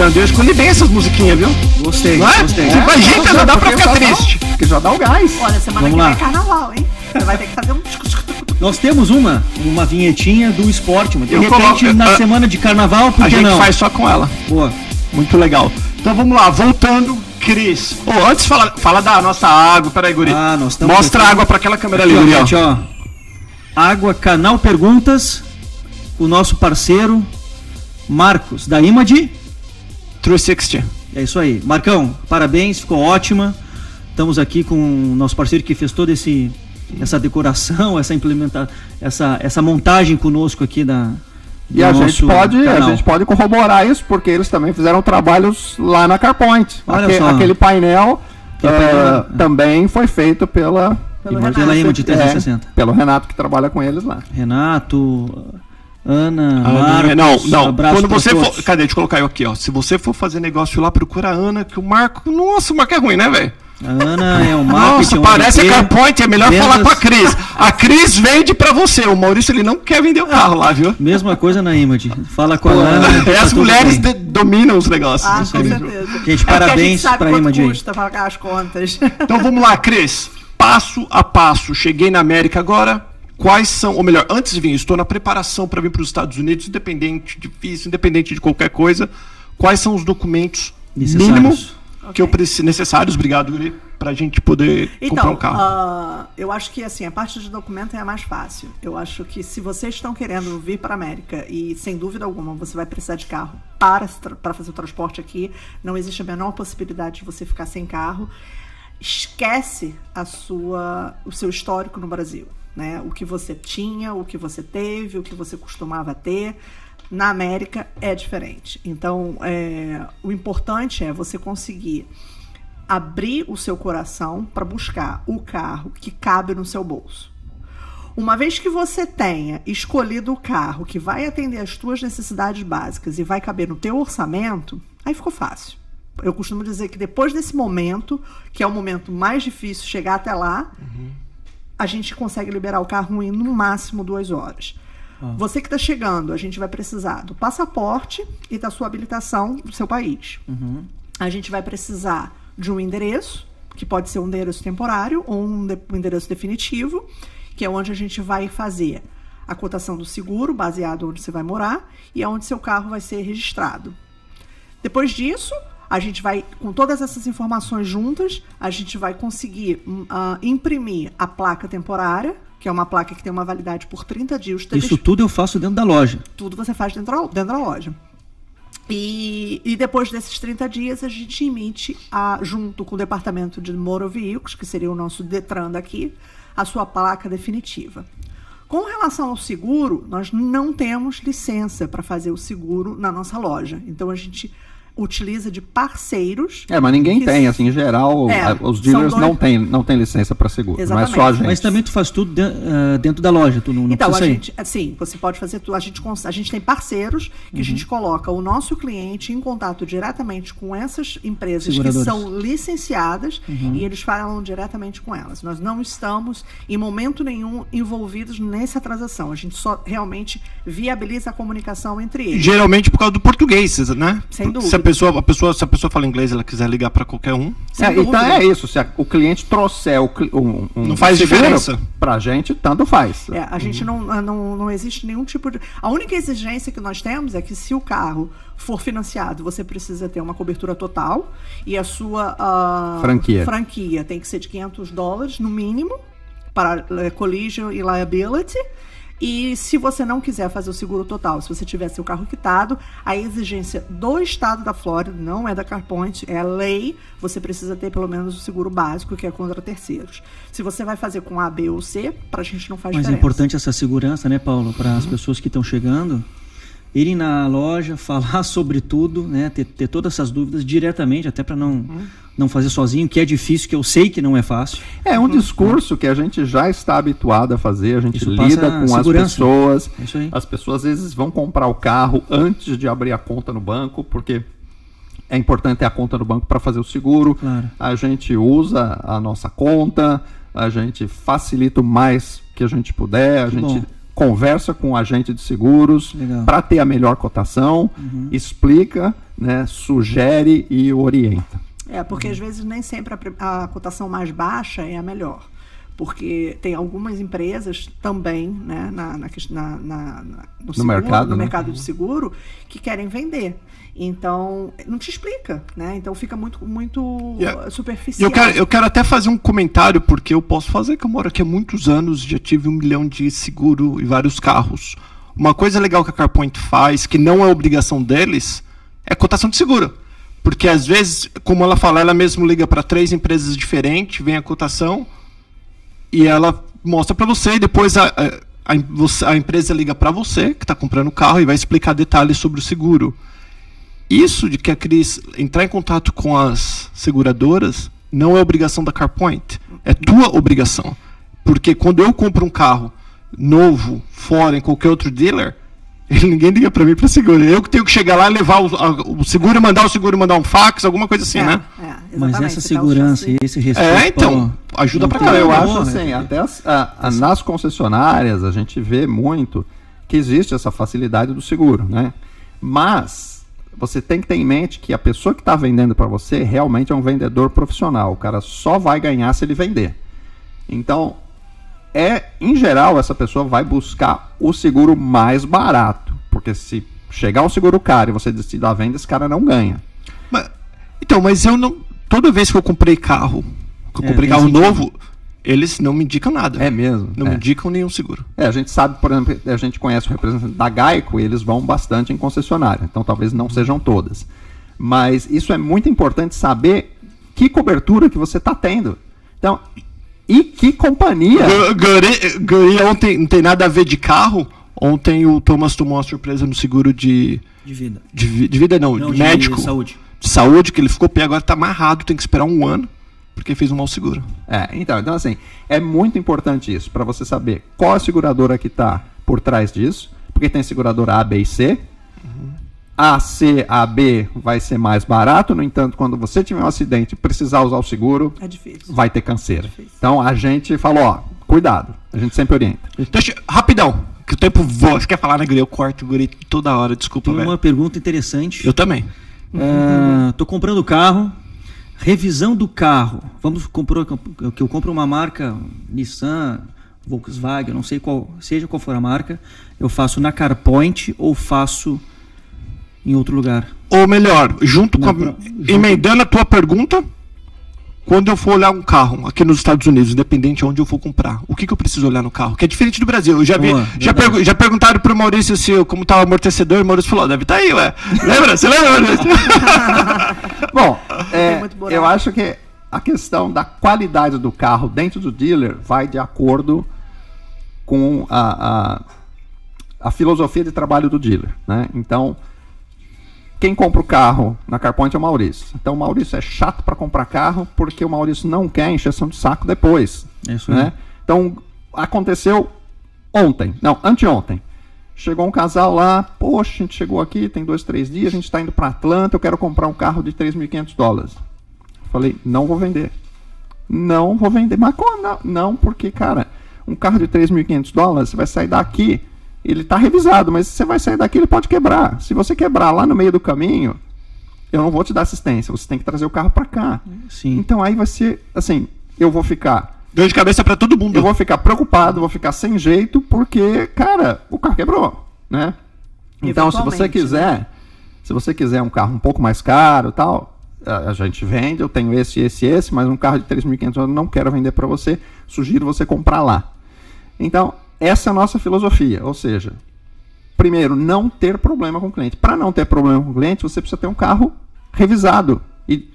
[SPEAKER 3] Voltando, eu escolhi bem essas musiquinhas, viu?
[SPEAKER 4] Gostei,
[SPEAKER 3] Não é?
[SPEAKER 4] gostei.
[SPEAKER 3] Tipo, agita, não dá pra ficar
[SPEAKER 2] já dá-
[SPEAKER 3] triste.
[SPEAKER 2] Porque já dá o gás.
[SPEAKER 5] Olha, semana
[SPEAKER 4] Vamos
[SPEAKER 5] que
[SPEAKER 4] lá.
[SPEAKER 5] vem é carnaval, hein? Você vai ter que fazer um.
[SPEAKER 4] Nós temos uma, uma vinhetinha do esporte, mas de
[SPEAKER 3] Eu
[SPEAKER 4] repente
[SPEAKER 3] coloco-
[SPEAKER 4] na
[SPEAKER 3] a-
[SPEAKER 4] semana de carnaval, por
[SPEAKER 3] A
[SPEAKER 4] que
[SPEAKER 3] gente
[SPEAKER 4] não?
[SPEAKER 3] faz só com ela.
[SPEAKER 4] Boa.
[SPEAKER 3] Muito legal. Então vamos lá, voltando, Cris. Ô, antes fala, fala da nossa água, peraí, Guri.
[SPEAKER 4] Ah, nós estamos
[SPEAKER 3] Mostra a água pra aquela câmera ali, Guri. ó.
[SPEAKER 4] gente, ó. Água Canal Perguntas, o nosso parceiro Marcos, da Imadi
[SPEAKER 3] 360.
[SPEAKER 4] É isso aí. Marcão, parabéns, ficou ótima. Estamos aqui com o nosso parceiro que fez toda esse, essa decoração, essa implementação, essa, essa montagem conosco aqui da.
[SPEAKER 2] E a gente, pode, a gente pode corroborar isso, porque eles também fizeram trabalhos lá na Carpoint.
[SPEAKER 4] Olha
[SPEAKER 2] Aque-
[SPEAKER 4] só.
[SPEAKER 2] Aquele painel
[SPEAKER 4] painel, é.
[SPEAKER 2] também foi feito pela,
[SPEAKER 5] Pelo
[SPEAKER 4] Imagina
[SPEAKER 5] Renato.
[SPEAKER 4] de
[SPEAKER 2] é,
[SPEAKER 4] 360.
[SPEAKER 2] pelo Renato que trabalha com eles lá.
[SPEAKER 4] Renato, Ana,
[SPEAKER 3] Ah,
[SPEAKER 4] Marcos,
[SPEAKER 3] não, não.
[SPEAKER 4] abraço
[SPEAKER 3] Quando você
[SPEAKER 4] todos.
[SPEAKER 3] for. Cadê? Deixa eu colocar eu aqui, ó. Se você for fazer negócio lá, procura a Ana, que o Marco. Nossa, o Marco é ruim, né, velho?
[SPEAKER 4] A Ana é o marketing.
[SPEAKER 3] Nossa, parece a CarPoint, é melhor
[SPEAKER 4] vendas.
[SPEAKER 3] falar com a Cris. A Cris vende pra você. O Maurício ele não quer vender o carro lá, viu?
[SPEAKER 4] Mesma coisa na Image. Fala com a Ana.
[SPEAKER 3] É,
[SPEAKER 4] tá
[SPEAKER 3] as mulheres de- dominam os negócios.
[SPEAKER 5] Ah, com certeza.
[SPEAKER 4] Gente,
[SPEAKER 5] É a
[SPEAKER 4] parabéns pra
[SPEAKER 5] quanto
[SPEAKER 4] Image
[SPEAKER 5] custa pagar as contas.
[SPEAKER 3] Então vamos lá, Cris. Passo a passo. Cheguei na América agora. Quais são, ou melhor, antes de vir, estou na preparação para vir para os Estados Unidos, independente, difícil, independente de qualquer coisa. Quais são os documentos
[SPEAKER 4] Necessários.
[SPEAKER 3] mínimos que eu preciso, necessários, obrigado, Yuri, para a gente poder comprar
[SPEAKER 5] Então,
[SPEAKER 3] um carro?
[SPEAKER 5] ah, eu acho que assim, a parte de documento é a mais fácil. Eu acho que se vocês estão querendo vir para a América e sem dúvida alguma você vai precisar de carro para, para fazer o transporte aqui, não existe a menor possibilidade de você ficar sem carro. Esquece a sua, o seu histórico no Brasil, né? O que você tinha, o que você teve, o que você costumava ter. Na América é diferente. Então, é, o importante é você conseguir abrir o seu coração para buscar o carro que cabe no seu bolso. Uma vez que você tenha escolhido o carro que vai atender às tuas necessidades básicas e vai caber no teu orçamento, aí ficou fácil. Eu costumo dizer que depois desse momento, que é o momento mais difícil chegar até lá, a gente consegue liberar o carro em no máximo duas horas. Você que está chegando, a gente vai precisar do passaporte e da sua habilitação do seu país. A gente vai precisar de um endereço, que pode ser um endereço temporário ou um, de- um endereço definitivo, que é onde a gente vai fazer a cotação do seguro, baseado onde você vai morar, e é onde seu carro vai ser registrado. Depois disso, a gente vai, com todas essas informações juntas, a gente vai conseguir ah, imprimir a placa temporária, que é uma placa que tem uma validade por 30 dias.
[SPEAKER 4] Isso tudo eu faço dentro da loja.
[SPEAKER 5] tudo você faz dentro da, dentro da loja. E, e depois desses 30 dias, a gente emite, a, junto com o departamento de Motor que seria o nosso Detran daqui, a sua placa definitiva. Com relação ao seguro, nós não temos licença para fazer o seguro na nossa loja. Então a gente utiliza de parceiros.
[SPEAKER 2] É, mas ninguém
[SPEAKER 5] que-
[SPEAKER 2] tem, assim, em geral,
[SPEAKER 5] É,
[SPEAKER 2] os dealers
[SPEAKER 5] dois-
[SPEAKER 2] não têm não tem licença para seguro. Não é
[SPEAKER 5] Exatamente.
[SPEAKER 2] só a gente.
[SPEAKER 4] Mas também tu faz tudo de- ah, dentro da loja, tu não, não
[SPEAKER 5] Então, a gente, assim, você pode fazer tudo. A gente, cons- a gente tem parceiros que a gente
[SPEAKER 4] Uhum.
[SPEAKER 5] coloca o nosso cliente em contato diretamente com essas empresas que.
[SPEAKER 4] Uhum.
[SPEAKER 5] são licenciadas e eles falam diretamente com elas. Nós não estamos, em momento nenhum, envolvidos nessa transação. A gente só realmente viabiliza a comunicação entre eles.
[SPEAKER 3] Geralmente por causa do português, né?
[SPEAKER 5] Sem
[SPEAKER 3] Se
[SPEAKER 5] dúvida.
[SPEAKER 3] Pessoa, a pessoa, se a pessoa fala inglês, e ela quiser ligar para qualquer um.
[SPEAKER 2] É, então é isso. Se a- o cliente trouxer o um, um
[SPEAKER 3] Não faz diferença.
[SPEAKER 2] Pra gente, tanto faz.
[SPEAKER 5] É, a gente não, não, não existe nenhum tipo de. A única exigência que nós temos é que se o carro for financiado, você precisa ter uma cobertura total e a sua ah,
[SPEAKER 2] Franquia.
[SPEAKER 5] franquia tem que ser de 500 dólares no mínimo para eh, collision e liability. E se você não quiser fazer o seguro total, se você tiver seu carro quitado, a exigência do estado da Flórida, não é da CarPoint, é a lei, você precisa ter pelo menos o seguro básico, que é contra terceiros. Se você vai fazer com A, B ou C, pra gente não faz
[SPEAKER 4] Mas é
[SPEAKER 5] diferença.
[SPEAKER 4] importante essa segurança, né, Paulo, para as pessoas que estão chegando irem na loja, falar sobre tudo, né, ter, ter todas essas dúvidas diretamente, até para não não fazer sozinho, que é difícil, que eu sei que não é fácil.
[SPEAKER 2] É um discurso que a gente já está habituado a fazer, a gente
[SPEAKER 4] Isso
[SPEAKER 2] lida com as pessoas.
[SPEAKER 4] É.
[SPEAKER 2] As pessoas às vezes vão comprar o carro antes de abrir a conta no banco, porque é importante ter a conta no banco para fazer o seguro.
[SPEAKER 4] Claro.
[SPEAKER 2] A gente usa a nossa conta, a gente facilita o mais que a gente puder, a
[SPEAKER 4] Que
[SPEAKER 2] gente
[SPEAKER 4] bom.
[SPEAKER 2] Conversa com o agente de seguros para ter a melhor cotação, explica, né, sugere e orienta.
[SPEAKER 5] É, porque às vezes nem sempre a, a cotação mais baixa é a melhor. Porque tem algumas empresas também, né, na, na, na- na- no, seguro,
[SPEAKER 2] mercado,
[SPEAKER 5] no
[SPEAKER 2] né?
[SPEAKER 5] mercado de seguro, que querem vender. Então, não te explica, né? Então fica muito, muito
[SPEAKER 3] Yeah. E
[SPEAKER 5] superficial.
[SPEAKER 3] eu quero, eu quero até fazer um comentário, porque eu posso fazer, que eu moro aqui há muitos anos, já tive um milhão de seguro e vários carros. Uma coisa legal que a CarPoint faz, que não é obrigação deles, é cotação de seguro. Porque às vezes, como ela fala, ela mesmo liga para três empresas diferentes, vem a cotação e ela mostra para você e depois a, a, a, a empresa liga para você que está comprando o carro e vai explicar detalhes sobre o seguro. Isso de que a Cris entrar em contato com as seguradoras não é obrigação da CarPoint, é tua obrigação. Porque quando eu compro um carro novo fora em qualquer outro dealer, ninguém liga para mim para seguro. Eu que tenho que chegar lá, levar o, a, o seguro, mandar o seguro, mandar um fax, alguma coisa assim,
[SPEAKER 5] É,
[SPEAKER 3] né?
[SPEAKER 5] é,
[SPEAKER 4] Mas essa
[SPEAKER 5] tá o
[SPEAKER 4] segurança e esse respeito.
[SPEAKER 3] É, então, ajuda pra
[SPEAKER 4] não
[SPEAKER 2] Cara,
[SPEAKER 3] caramba.
[SPEAKER 2] eu acho
[SPEAKER 4] como,
[SPEAKER 2] assim,
[SPEAKER 4] né?
[SPEAKER 2] até as- a- a- nas concessionárias a gente vê muito que existe essa facilidade do seguro, né? Mas você tem que ter em mente que a pessoa que está vendendo para você realmente é um vendedor profissional. O cara só vai ganhar se ele vender. Então, é em geral essa pessoa vai buscar o seguro mais barato, porque se chegar um seguro caro e você decidir a venda, esse cara não ganha.
[SPEAKER 3] Mas- então, mas eu não. Toda vez que eu comprei carro,
[SPEAKER 4] É, tem
[SPEAKER 3] carro
[SPEAKER 4] sentido.
[SPEAKER 3] novo, eles não me indicam nada.
[SPEAKER 2] É mesmo?
[SPEAKER 3] Não
[SPEAKER 2] É.
[SPEAKER 3] me indicam nenhum seguro.
[SPEAKER 2] É, a gente sabe, por exemplo, a gente conhece o representante da Geico e eles vão bastante em concessionária, então talvez não sejam todas. Mas isso é muito importante saber que cobertura que você está tendo. Então, e que companhia.
[SPEAKER 3] Guri, ontem não tem nada a ver de carro. Ontem o Thomas tomou uma surpresa no seguro de.
[SPEAKER 4] De vida.
[SPEAKER 3] De, de vida não,
[SPEAKER 4] Não,
[SPEAKER 3] de médico.
[SPEAKER 4] saúde.
[SPEAKER 3] De saúde, que ele ficou pé, agora tá amarrado, tem que esperar um ano, porque fez um mau seguro.
[SPEAKER 2] É, então, então assim, é muito importante isso, para você saber qual a seguradora que está por trás disso, porque tem seguradora A, B e C. A, C, A, B vai ser mais barato, no entanto, quando você tiver um acidente e precisar usar o seguro,
[SPEAKER 5] É difícil.
[SPEAKER 2] vai ter canseira. Então a gente falou, ó, cuidado, a gente sempre orienta.
[SPEAKER 3] Deixa, rapidão, que o tempo voa. Você quer falar, né, Guri? Eu corto o Guri toda hora, desculpa,
[SPEAKER 4] Tem
[SPEAKER 3] velho.
[SPEAKER 4] uma pergunta interessante.
[SPEAKER 3] Eu também.
[SPEAKER 4] Ah, tô comprando o carro. Revisão do carro. Vamos comprar que eu compro uma marca Nissan, Volkswagen, não sei qual, seja qual for a marca. Eu faço na CarPoint ou faço em outro lugar.
[SPEAKER 3] Ou melhor, junto
[SPEAKER 4] Não,
[SPEAKER 3] com a,
[SPEAKER 4] junto-
[SPEAKER 3] emendando a tua pergunta, quando eu for olhar um carro aqui nos Estados Unidos, independente de onde eu for comprar, o que, que eu preciso olhar no carro? Que é diferente do Brasil. Eu já vi,
[SPEAKER 4] Boa,
[SPEAKER 3] já, pergu- já perguntaram pro Maurício se como tá o amortecedor, e o Maurício falou, deve estar tá aí, ué. Lembra? Você lembra, Maurício?
[SPEAKER 2] Bom, é, eu acho que a questão da qualidade do carro dentro do dealer vai de acordo com a, a, a filosofia de trabalho do dealer. Né? Então, quem compra o carro na CarPoint é o Maurício. Então, o Maurício é chato para comprar carro porque o Maurício não quer encheção de saco depois.
[SPEAKER 4] É isso
[SPEAKER 2] né? Então, aconteceu ontem, não, anteontem. Chegou um casal lá, poxa, a gente chegou aqui, tem dois, três dias, a gente está indo para Atlanta, eu quero comprar um carro de 3.500 dólares. Falei, não vou vender. Não vou vender. Mas como não? Não, porque, cara, um carro de 3.500 dólares, você vai sair daqui, ele está revisado, mas você vai sair daqui, ele pode quebrar. Se você quebrar lá no meio do caminho, eu não vou te dar assistência, você tem que trazer o carro para cá.
[SPEAKER 4] Sim.
[SPEAKER 2] Então aí vai ser, assim, eu vou ficar
[SPEAKER 3] Dor de cabeça pra todo mundo.
[SPEAKER 2] eu vou ficar preocupado, vou ficar sem jeito, porque, cara, o carro quebrou, né? Então, se você
[SPEAKER 5] Eventualmente,
[SPEAKER 2] quiser, se você quiser um carro um pouco mais caro e tal, a, a gente vende, eu tenho esse, esse, esse, mas um carro de 3.500 eu não quero vender para você, sugiro você comprar lá. Então, essa é a nossa filosofia, ou seja, primeiro, não ter problema com o cliente. Para não ter problema com o cliente, você precisa ter um carro revisado e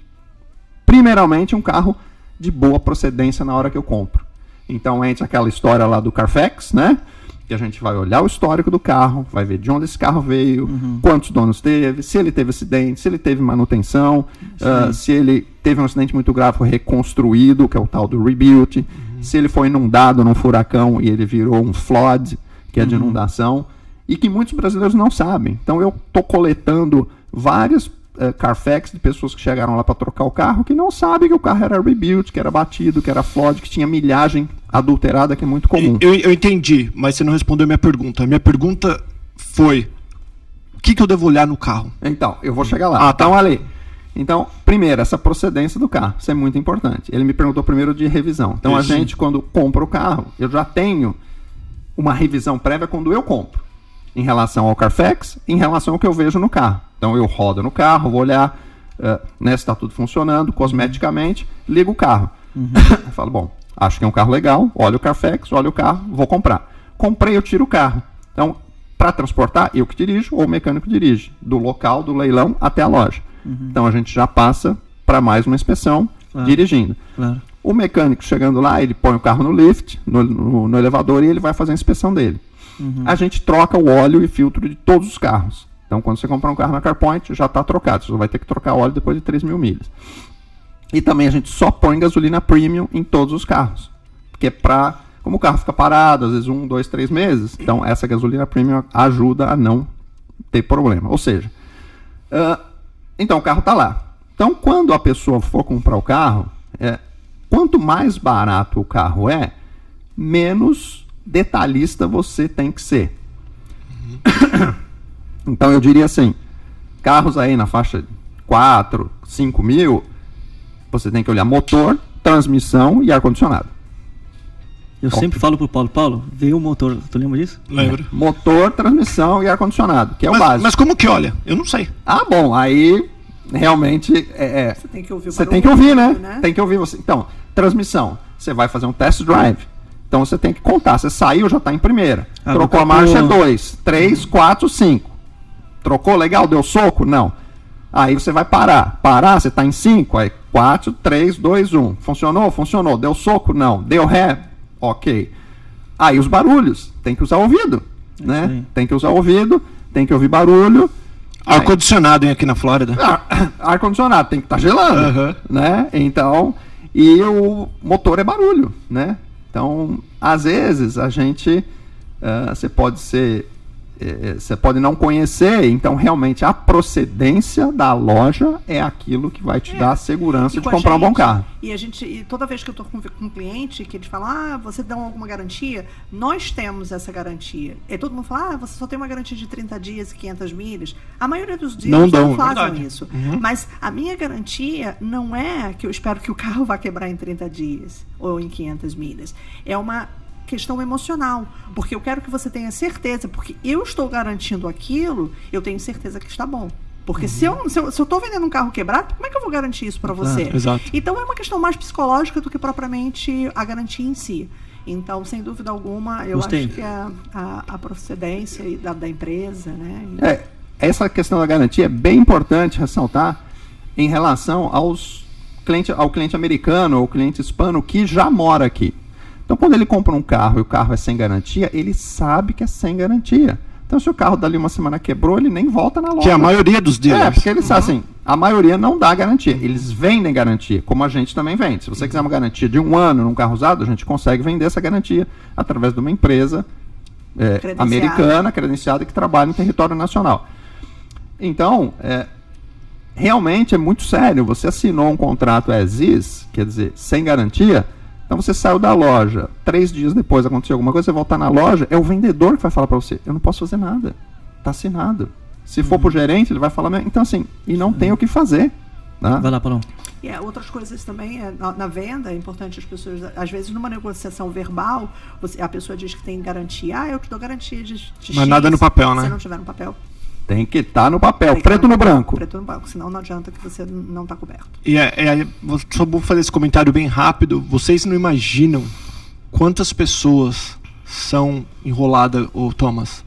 [SPEAKER 2] primeiramente um carro de boa procedência na hora que eu compro. Então entra aquela história lá do Carfax, né? Que a gente vai olhar o histórico do carro, vai ver de onde esse carro veio, quantos donos teve, se ele teve acidente, se ele teve manutenção, ah, se ele teve um acidente muito grave, foi reconstruído, que é o tal do rebuild, se ele foi inundado num furacão e ele virou um flood, que é de inundação, e que muitos brasileiros não sabem. Então eu estou coletando vários eh, Carfax de pessoas que chegaram lá para trocar o carro que não sabem que o carro era rebuild, que era batido, que era flood, que tinha milhagem adulterada, que é muito comum.
[SPEAKER 3] Eu, eu entendi, mas você não respondeu a minha pergunta. A minha pergunta foi: o que, que eu devo olhar no carro?
[SPEAKER 2] Então, eu vou chegar lá.
[SPEAKER 3] Ah, tá.
[SPEAKER 2] Então, ali. Então, primeiro, essa procedência do carro. Isso é muito importante. Ele me perguntou primeiro de revisão. Então,
[SPEAKER 3] Isso.
[SPEAKER 2] a gente, quando compra o carro, eu já tenho uma revisão prévia quando eu compro. Em relação ao Carfax, em relação ao que eu vejo no carro. Então, eu rodo no carro, vou olhar eh, né, se está tudo funcionando, cosmeticamente, ligo o carro. Eu falo, bom, acho que é um carro legal, olho o Carfax, olho o carro, vou comprar. Comprei, eu tiro o carro. Então, para transportar, eu que dirijo ou o mecânico dirige, do local do leilão até a loja. Então a gente já passa para mais uma inspeção
[SPEAKER 4] Claro.
[SPEAKER 2] dirigindo.
[SPEAKER 4] Claro.
[SPEAKER 2] O mecânico chegando lá, ele põe o carro no lift, no, no- no elevador e ele vai fazer a inspeção dele. A gente troca o óleo e filtro de todos os carros. Então, quando você comprar um carro na CarPoint, já está trocado. Você vai ter que trocar óleo depois de 3 mil milhas. E também a gente só põe gasolina premium em todos os carros. Porque para como o carro fica parado, às vezes um, dois, três meses, então essa gasolina premium ajuda a não ter problema. Ou seja, ah, então o carro está lá. Então quando a pessoa for comprar o carro, é, quanto mais barato o carro é, menos detalhista você tem que ser. então eu diria assim, carros aí na faixa de 4, 5 mil, você tem que olhar motor, transmissão e ar-condicionado.
[SPEAKER 4] Eu sempre falo pro Paulo, Paulo, vê o motor, tu lembra disso?
[SPEAKER 3] Lembro.
[SPEAKER 2] Motor, transmissão e ar-condicionado, que é o
[SPEAKER 3] Mas,
[SPEAKER 2] básico.
[SPEAKER 3] mas como que olha? Eu não sei.
[SPEAKER 2] Ah, bom, aí realmente é, é,
[SPEAKER 5] Você tem que ouvir o
[SPEAKER 2] você tem que ouvir, né? Tem que ouvir você. Então, transmissão, você vai fazer um test drive. Então você tem que contar. Você saiu, já está em primeira.
[SPEAKER 4] Ah,
[SPEAKER 2] Trocou a marcha 2, 3, 4, 5. Trocou legal, deu soco? Não. Aí você vai parar. Parar, você está em 5, aí 4, 3, 2, 1. Funcionou? Funcionou. Deu soco? Não. Deu ré? Ok. Aí os barulhos, tem que usar ouvido, né?
[SPEAKER 4] aí.
[SPEAKER 2] Tem que usar ouvido, tem que ouvir barulho.
[SPEAKER 3] Ar-condicionado hein, aqui na Flórida.
[SPEAKER 2] Ar- ar-condicionado tem que estar gelando,
[SPEAKER 3] Aham.
[SPEAKER 2] né? Então, e o motor é barulho, né? Então, às vezes a gente, ah, você pode ser, eh, você pode não conhecer, então realmente a procedência da loja é aquilo que vai te
[SPEAKER 5] É.
[SPEAKER 2] dar a segurança
[SPEAKER 5] E
[SPEAKER 2] de comprar um bom
[SPEAKER 5] gente-
[SPEAKER 2] carro.
[SPEAKER 5] E a gente, e toda vez que eu estou com, com um cliente que eles falam, ah, você dá alguma garantia? Nós temos essa garantia. E todo mundo fala, ah, você só tem uma garantia de 30 dias e 500 milhas. A maioria dos dias
[SPEAKER 3] Não dão,
[SPEAKER 5] fazem
[SPEAKER 3] verdade.
[SPEAKER 5] isso. Mas a minha garantia não é que eu espero que o carro vá quebrar em 30 dias ou em 500 milhas. É uma questão emocional, porque eu quero que você tenha certeza, porque eu estou garantindo aquilo, eu tenho certeza que está bom. Porque se eu se eu se eu estou vendendo um carro quebrado, como é que eu vou garantir isso para você?
[SPEAKER 3] exato.
[SPEAKER 5] Então é uma questão mais psicológica do que propriamente a garantia em si. Então, sem dúvida alguma, eu
[SPEAKER 4] Gostei.
[SPEAKER 5] acho que a, a, a procedência da, da empresa, né?
[SPEAKER 2] É, essa questão da garantia é bem importante ressaltar em relação aos cliente, ao cliente americano ou cliente hispano que já mora aqui. Então, quando ele compra um carro e o carro é sem garantia, ele sabe que é sem garantia. Então, se o carro dali uma semana quebrou, ele nem volta na loja.
[SPEAKER 3] Que é a maioria dos
[SPEAKER 2] É,
[SPEAKER 3] dealers.
[SPEAKER 2] porque eles assim, a maioria não dá garantia. Eles vendem garantia, como a gente também vende. Se você quiser uma garantia de um ano num carro usado, a gente consegue vender essa garantia através de uma empresa é,
[SPEAKER 5] Credenciada.
[SPEAKER 2] americana, credenciada, que trabalha em território nacional. Então, é, realmente é muito sério. Você assinou um contrato as is, quer dizer, sem garantia. Então você saiu da loja, três dias depois aconteceu alguma coisa, você voltar na loja, é o vendedor que vai falar para você: eu não posso fazer nada, tá assinado. Se for pro gerente, ele vai falar: então assim, e não tem o que fazer. Né?
[SPEAKER 4] Vai lá, Paulão.
[SPEAKER 5] E é, outras coisas também, é, na, na venda, é importante as pessoas, às vezes numa negociação verbal, você- a pessoa diz que tem garantia, ah, eu te dou garantia de, de
[SPEAKER 3] Mas
[SPEAKER 5] X,
[SPEAKER 3] nada no papel, né?
[SPEAKER 5] Se não tiver no papel.
[SPEAKER 2] Tem que estar no papel,
[SPEAKER 5] tem que
[SPEAKER 2] preto
[SPEAKER 5] tá
[SPEAKER 2] no branco.
[SPEAKER 5] Preto no branco, senão não adianta que você não está coberto.
[SPEAKER 3] E é, é, vou- só vou fazer esse comentário bem rápido. Vocês não imaginam quantas pessoas são enroladas, ô Thomas,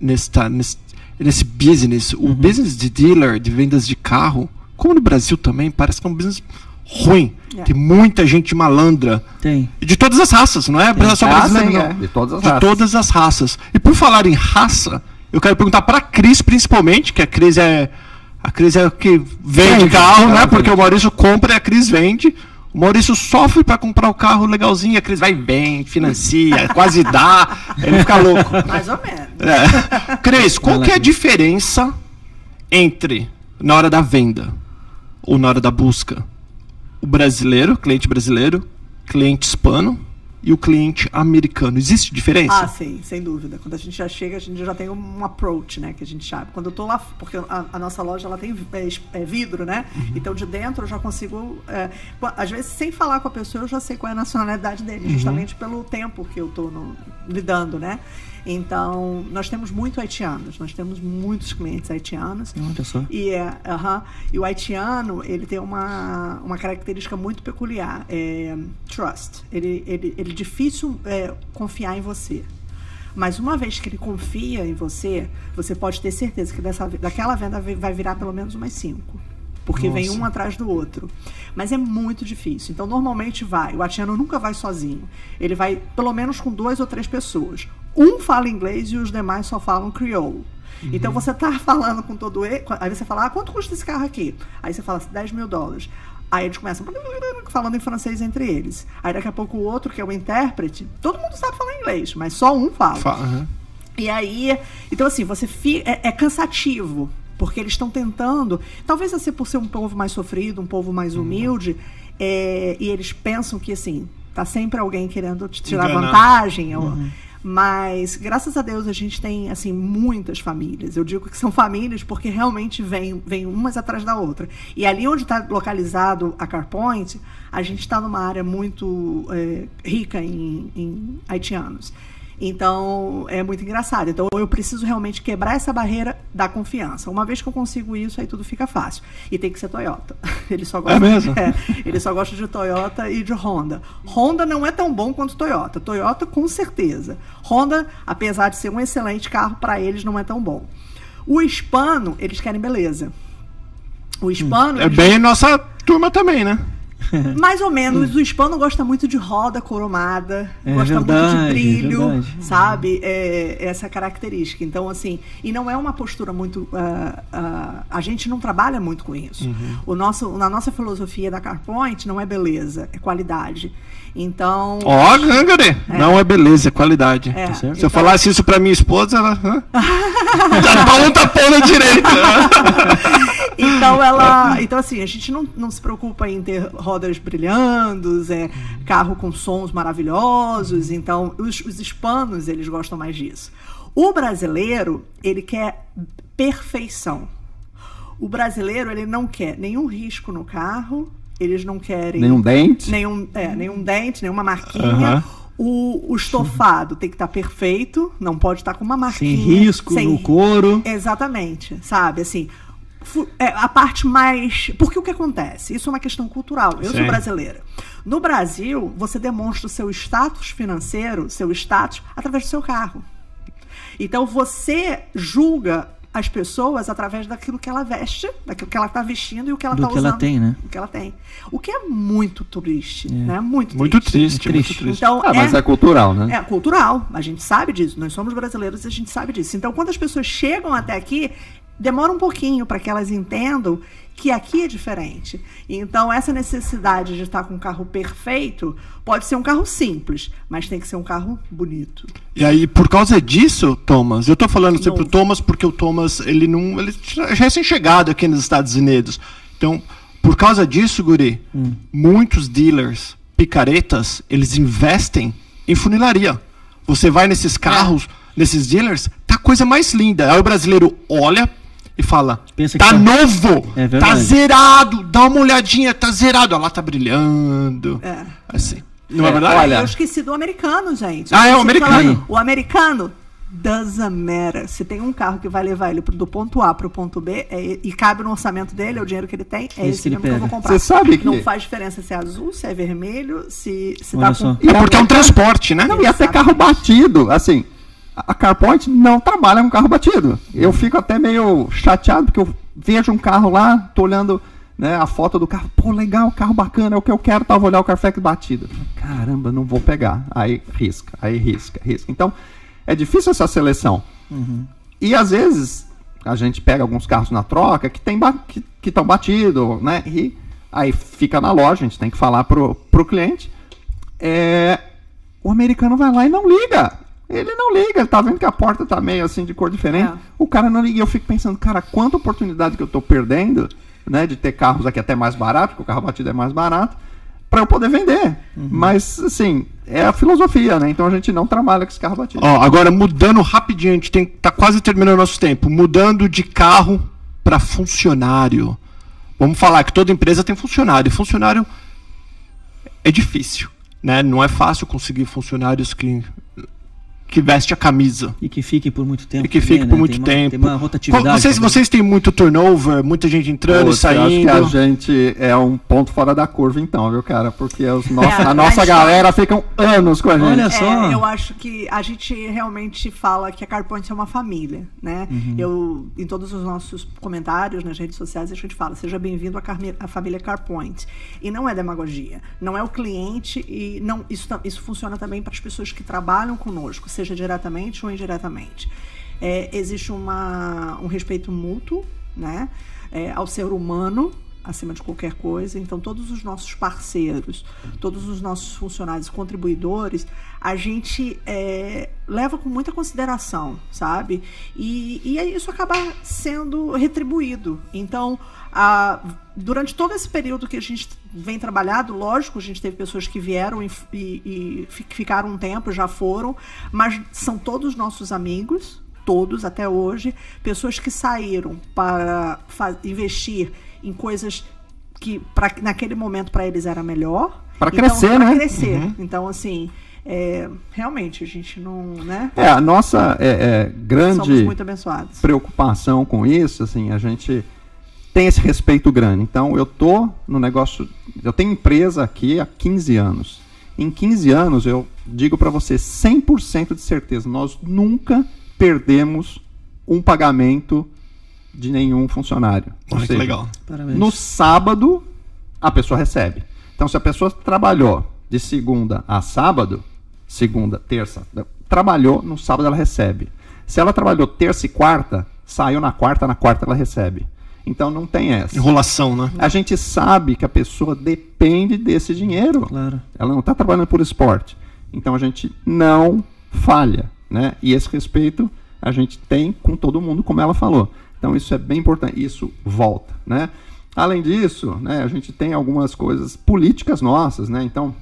[SPEAKER 3] nesse, tá, nesse, nesse business. O business de dealer, de vendas de carro, como no Brasil também, parece que é um business ruim.
[SPEAKER 5] É.
[SPEAKER 3] Tem muita gente malandra.
[SPEAKER 4] Tem.
[SPEAKER 3] E de todas as raças, não é só
[SPEAKER 2] Ah, sim,
[SPEAKER 3] não.
[SPEAKER 2] é, de todas as
[SPEAKER 3] de
[SPEAKER 2] raças.
[SPEAKER 3] todas as raças. E por falar em raça, eu quero perguntar para a Cris, principalmente, que a Cris é a Cris é o que vende
[SPEAKER 2] Vende,
[SPEAKER 3] carro, né? Porque o Maurício compra e a Cris vende. O Maurício sofre para comprar o carro legalzinho, a Cris vai bem, financia, quase dá, ele fica louco.
[SPEAKER 5] Mais ou menos.
[SPEAKER 3] É. Cris, qual que é a diferença entre na hora da venda ou na hora da busca o brasileiro, cliente brasileiro, cliente hispano e o cliente americano? Existe diferença?
[SPEAKER 5] Ah, sim, sem dúvida. Quando a gente já chega, a gente já tem um approach, né? Que a gente sabe. Quando eu tô lá, porque a, a nossa loja ela tem é, é vidro, né? Então de dentro eu já consigo. é, às vezes, sem falar com a pessoa, eu já sei qual é a nacionalidade dele, justamente pelo tempo que eu tô no- lidando, né? Então, nós temos muito haitianos, nós temos muitos clientes haitianos.
[SPEAKER 4] Olha só.
[SPEAKER 5] E, é, aham. e o haitiano, ele tem uma, uma característica muito peculiar, é trust. Ele, ele, ele é difícil é, confiar em você. Mas uma vez que ele confia em você, você pode ter certeza que dessa, daquela venda vai virar pelo menos umas cinco. porque vem um atrás do outro. Mas é muito difícil. Então, normalmente vai. O haitiano nunca vai sozinho. Ele vai pelo menos com duas ou três pessoas. Um fala inglês e os demais só falam crioulo. Então você tá falando com todo ele. Aí você fala, ah, quanto custa esse carro aqui? Aí você fala 10 mil dólares. Aí eles começam falando em francês entre eles. Aí daqui a pouco o outro, que é o intérprete, todo mundo sabe falar inglês, mas só um fala.
[SPEAKER 3] Fa- aham.
[SPEAKER 5] E aí, então assim, você fi, é, é cansativo, porque eles estão tentando, talvez assim por ser um povo mais sofrido, um povo mais humilde, é, e eles pensam que assim, tá sempre alguém querendo tirar
[SPEAKER 3] Enganar.
[SPEAKER 5] vantagem, ou- mas graças a Deus a gente tem assim muitas famílias. Eu digo que são famílias porque realmente vêm vem umas atrás da outra. E ali onde está localizado a CarPoint, a gente está numa área muito é, rica em, em haitianos. Então é muito engraçado. Então eu preciso realmente quebrar essa barreira da confiança. Uma vez que eu consigo isso, aí tudo fica fácil. E tem que ser Toyota. Ele só gosta,
[SPEAKER 3] É mesmo?
[SPEAKER 5] é, ele só gosta de Toyota e de Honda. Honda não é tão bom quanto Toyota. Toyota, com certeza. Honda, apesar de ser um excelente carro, para eles não é tão bom. O hispano, eles querem beleza. O hispano,
[SPEAKER 3] É
[SPEAKER 5] eles-
[SPEAKER 3] bem nossa turma também, né?
[SPEAKER 5] mais ou menos. O hispano gosta muito de roda coromada,
[SPEAKER 4] É
[SPEAKER 5] gosta muito
[SPEAKER 4] verdade,
[SPEAKER 5] de
[SPEAKER 4] é
[SPEAKER 5] brilho,
[SPEAKER 4] verdade.
[SPEAKER 5] sabe? É, essa característica. Então, assim, e não é uma postura muito. ah, ah, a gente não trabalha muito com isso.
[SPEAKER 3] Uhum.
[SPEAKER 5] O nosso, na nossa filosofia da CarPoint não é beleza, é qualidade. Então.
[SPEAKER 3] Ó, Gangare, não é beleza, é qualidade.
[SPEAKER 5] É,
[SPEAKER 3] Se eu
[SPEAKER 5] então-
[SPEAKER 3] falasse isso pra minha esposa, ela. Já dá um tapão na direita.
[SPEAKER 5] Então ela. Então, assim, a gente não, não se preocupa em ter rodas brilhando, é, carro com sons maravilhosos. Então, os, os hispanos, eles gostam mais disso. O brasileiro, ele quer perfeição. O brasileiro, ele não quer nenhum risco no carro, eles não querem.
[SPEAKER 2] Nenhum dente.
[SPEAKER 5] Nenhum, é, nenhum dente, nenhuma marquinha. O, o estofado tem que estar perfeito, não pode estar com uma
[SPEAKER 4] Sem
[SPEAKER 5] marquinha.
[SPEAKER 4] risco
[SPEAKER 5] sem
[SPEAKER 4] no couro.
[SPEAKER 5] Exatamente, sabe? Assim, é, a parte mais. Porque o que acontece? Isso é uma questão cultural. Eu
[SPEAKER 3] Sim.
[SPEAKER 5] sou brasileira. No Brasil, você demonstra o seu status financeiro, seu status, através do seu carro. Então você julga as pessoas através daquilo que ela veste, daquilo que ela está vestindo e o que ela está
[SPEAKER 4] que ela
[SPEAKER 5] usando.
[SPEAKER 4] tem, né?
[SPEAKER 5] O que ela tem. O que é muito triste, né? Muito,
[SPEAKER 3] Muito
[SPEAKER 5] triste.
[SPEAKER 3] triste,
[SPEAKER 4] É
[SPEAKER 3] muito
[SPEAKER 4] triste.
[SPEAKER 3] triste.
[SPEAKER 5] Então,
[SPEAKER 2] Ah, mas é cultural, né?
[SPEAKER 5] é cultural, a gente sabe disso. Nós somos brasileiros e a gente sabe disso. Então, quando as pessoas chegam até aqui, demora um pouquinho para que elas entendam que aqui é diferente. Então, essa necessidade de estar com um carro perfeito pode ser um carro simples, mas tem que ser um carro bonito.
[SPEAKER 3] E aí, por causa disso, Thomas, eu tô falando sempre
[SPEAKER 5] Novo.
[SPEAKER 3] o Thomas porque o Thomas, ele não. Ele é recém-chegado aqui nos Estados Unidos. Então, por causa disso, Guri, muitos dealers, picaretas, eles investem em funilaria. Você vai nesses carros, nesses dealers, tá a coisa mais linda. Aí o brasileiro olha e fala:
[SPEAKER 4] Pensa que
[SPEAKER 3] tá
[SPEAKER 4] tá-
[SPEAKER 3] novo,
[SPEAKER 4] É
[SPEAKER 3] tá zerado, dá uma olhadinha, tá zerado. Olha lá, tá brilhando.
[SPEAKER 5] É.
[SPEAKER 3] Assim. Não é,
[SPEAKER 2] É,
[SPEAKER 3] verdade?
[SPEAKER 2] olha-
[SPEAKER 5] Eu esqueci do americano, gente.
[SPEAKER 3] Ah, é o
[SPEAKER 5] Eu
[SPEAKER 3] americano.
[SPEAKER 5] falar, O americano doesn't matter. Se tem um carro que vai levar ele do ponto A pro ponto B é- e cabe no orçamento dele, é o dinheiro que ele tem, é
[SPEAKER 4] Esse
[SPEAKER 5] esse,
[SPEAKER 4] que ele
[SPEAKER 5] mesmo que eu vou
[SPEAKER 4] pega.
[SPEAKER 5] comprar.
[SPEAKER 2] Você sabe que-
[SPEAKER 5] Não faz diferença se é azul, se é vermelho, se, se
[SPEAKER 4] Olha
[SPEAKER 5] tá com...
[SPEAKER 3] É porque é um transporte, né?
[SPEAKER 2] Não, e até carro batido. Assim, a CarPoint não trabalha com carro batido. Eu fico até meio chateado porque eu vejo um carro lá, tô olhando né, a foto do carro. Pô, legal, carro bacana, é o que eu quero, tá? Vou olhar o Carfax batido. Caramba, não vou pegar. Aí risca, aí risca, risca. Então, é difícil essa seleção. E às vezes a gente pega alguns carros na troca que tem que estão batidos, né? E aí fica na loja, a gente tem que falar pro, pro cliente. É, o americano vai lá e não liga. Ele não liga, ele tá vendo que a porta tá meio assim de cor diferente.
[SPEAKER 5] É.
[SPEAKER 2] O cara não liga. E eu fico pensando, cara, quanta oportunidade que eu tô perdendo, né? De ter carros aqui até mais barato, porque o carro batido é mais barato, para eu poder vender. Mas, assim, é a filosofia, né? Então a gente não trabalha com esse carro batido.
[SPEAKER 3] Ó, agora mudando rapidinho, a gente tem, tá quase terminando o nosso tempo. Mudando de carro para funcionário. Vamos falar que toda empresa tem funcionário. E funcionário é difícil, né? Não é fácil conseguir funcionários que que veste a camisa.
[SPEAKER 4] E que fique por muito tempo.
[SPEAKER 3] E que
[SPEAKER 4] também,
[SPEAKER 3] fique por
[SPEAKER 4] né?
[SPEAKER 3] muito
[SPEAKER 4] tem
[SPEAKER 3] tempo.
[SPEAKER 4] Uma, tem uma rotatividade.
[SPEAKER 3] Vocês,
[SPEAKER 4] também.
[SPEAKER 3] vocês têm muito turnover, muita gente entrando
[SPEAKER 2] Putz,
[SPEAKER 3] e
[SPEAKER 2] eu acho
[SPEAKER 3] saindo.
[SPEAKER 2] que a gente é um ponto fora da curva, então, viu, cara? Porque os nossos-
[SPEAKER 5] É,
[SPEAKER 2] a nossa
[SPEAKER 5] mas-
[SPEAKER 2] galera ficam anos com a gente.
[SPEAKER 4] Olha só.
[SPEAKER 5] É, eu acho que a gente realmente fala que a CarPoint é uma família, né?
[SPEAKER 4] Uhum.
[SPEAKER 5] Eu, em todos os nossos comentários nas redes sociais, a gente fala, seja bem-vindo à, Carme- à família CarPoint. E não é demagogia, não é o cliente e não isso, isso funciona também para as pessoas que trabalham conosco, seja diretamente ou indiretamente. É, existe uma, um respeito mútuo, né? É, ao ser humano, acima de qualquer coisa. Então, todos os nossos parceiros, todos os nossos funcionários, contribuidores, a gente é, leva com muita consideração, sabe? E, e isso acaba sendo retribuído. Então, a- durante todo esse período que a gente vem trabalhado, lógico, a gente teve pessoas que vieram e, e- e fi- ficaram um tempo, já foram, mas são todos nossos amigos, todos até hoje, pessoas que saíram para investir em coisas que pra, naquele momento para eles era melhor.
[SPEAKER 2] Pra crescer,
[SPEAKER 5] pra
[SPEAKER 2] né?
[SPEAKER 5] crescer. Então, assim, é, realmente, a gente não. Né?
[SPEAKER 2] É, a nossa é, é, grande preocupação com isso, assim, a gente tem esse respeito grande. Então, eu tô no negócio, eu tenho empresa aqui há 15 anos. Em 15 anos, eu digo para você 100% de certeza, nós nunca perdemos um pagamento de nenhum funcionário.
[SPEAKER 3] Olha que
[SPEAKER 2] seja,
[SPEAKER 3] legal.
[SPEAKER 4] Parabéns.
[SPEAKER 2] No sábado, a pessoa recebe. Então, se a pessoa trabalhou de segunda a sábado, segunda, terça, trabalhou, no sábado ela recebe. Se ela trabalhou terça e quarta, saiu na quarta, na quarta ela recebe. Então não tem essa.
[SPEAKER 3] Enrolação, né?
[SPEAKER 2] A gente sabe que a pessoa depende desse dinheiro.
[SPEAKER 4] Claro.
[SPEAKER 2] Ela não está trabalhando por esporte. Então a gente não falha, né? E esse respeito a gente tem com todo mundo, como ela falou. Então isso é bem importante. Isso volta, né? Além disso, né? A gente tem algumas coisas políticas nossas, né? Então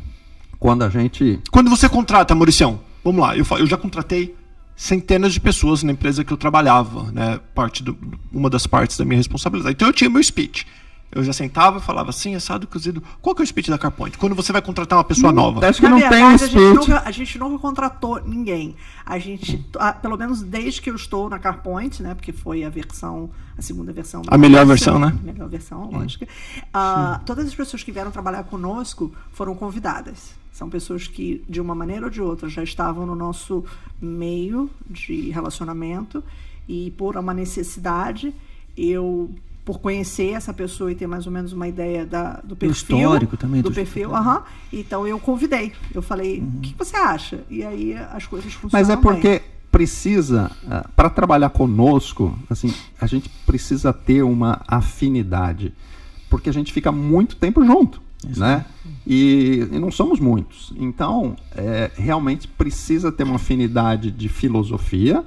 [SPEAKER 2] quando a gente
[SPEAKER 3] Quando você contrata, Mauricião, vamos lá, eu, eu já contratei centenas de pessoas na empresa que eu trabalhava, né? Parte do, uma das partes da minha responsabilidade. Então eu tinha meu speech. Eu já sentava e falava assim, assado, cozido. Qual que é o speech da CarPoint? Quando você vai contratar uma pessoa nova?
[SPEAKER 2] acho que
[SPEAKER 5] Na
[SPEAKER 2] não tem
[SPEAKER 5] verdade,
[SPEAKER 2] um
[SPEAKER 5] a gente,
[SPEAKER 2] speech.
[SPEAKER 5] nunca, a gente nunca contratou ninguém. A gente, ah, pelo menos desde que eu estou na CarPoint, né? Porque foi a versão, a segunda versão.
[SPEAKER 3] A melhor versão, né?
[SPEAKER 5] A melhor versão, lógico. Ah, todas as pessoas que vieram trabalhar conosco foram convidadas. São pessoas que, de uma maneira ou de outra, já estavam no nosso meio de relacionamento e por uma necessidade, eu por conhecer essa pessoa e ter mais ou menos uma ideia da, do perfil
[SPEAKER 4] histórico também,
[SPEAKER 5] do,
[SPEAKER 4] do-
[SPEAKER 5] perfil, aham. Então eu convidei. Eu falei, o que, que você acha? E aí as coisas funcionam.
[SPEAKER 2] Mas é
[SPEAKER 5] bem.
[SPEAKER 2] porque precisa, para trabalhar conosco, assim, a gente precisa ter uma afinidade, porque a gente fica muito tempo junto, né? E, e não somos muitos. Então, é, realmente precisa ter uma afinidade de filosofia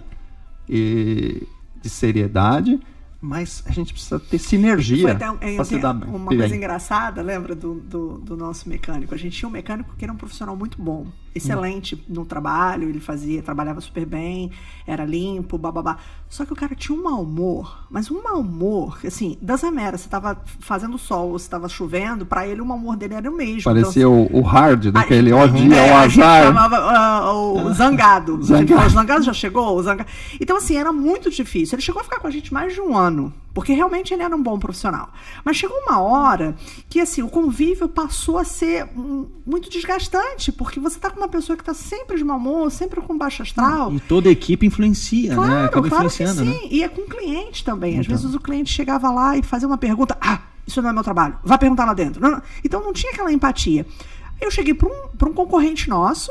[SPEAKER 2] e de seriedade, mas a gente precisa ter
[SPEAKER 5] Foi
[SPEAKER 2] sinergia
[SPEAKER 5] um- é,
[SPEAKER 2] para se dar bem.
[SPEAKER 5] uma coisa engraçada, lembra do, do, do nosso mecânico? A gente tinha um mecânico que era um profissional muito bom, excelente no trabalho, ele fazia, trabalhava super bem, era limpo, bababá. Só que o cara tinha um mau humor, mas um mau humor, assim, das Amera, você tava fazendo sol ou se tava chovendo, pra ele o mau humor dele era o mesmo.
[SPEAKER 2] Parecia
[SPEAKER 5] Então,
[SPEAKER 2] o, o hard daquele
[SPEAKER 5] Ai,
[SPEAKER 2] ó dia,
[SPEAKER 5] é,
[SPEAKER 2] o
[SPEAKER 5] a gente
[SPEAKER 2] azar.
[SPEAKER 5] chamava ah, o zangado. A gente
[SPEAKER 2] Zangado.
[SPEAKER 5] fala, o zangado já chegou? O zanga... Então, assim, era muito difícil. Ele chegou a ficar com a gente mais de um ano, porque realmente ele era um bom profissional. Mas chegou uma hora que, assim, o convívio passou a ser muito desgastante, porque você tá com uma pessoa que tá sempre de mau humor, sempre com baixo astral.
[SPEAKER 4] E toda a equipe influencia, né?
[SPEAKER 5] Claro,
[SPEAKER 4] Acaba
[SPEAKER 5] claro que
[SPEAKER 4] influenciando,
[SPEAKER 5] sim.
[SPEAKER 4] né?
[SPEAKER 5] E é com o cliente também. Às
[SPEAKER 4] Então.
[SPEAKER 5] vezes o cliente chegava lá e fazia uma pergunta. Ah, isso não é meu trabalho. Vá perguntar lá dentro. Não, não. Então não tinha aquela empatia. Eu cheguei para um, pra um concorrente nosso,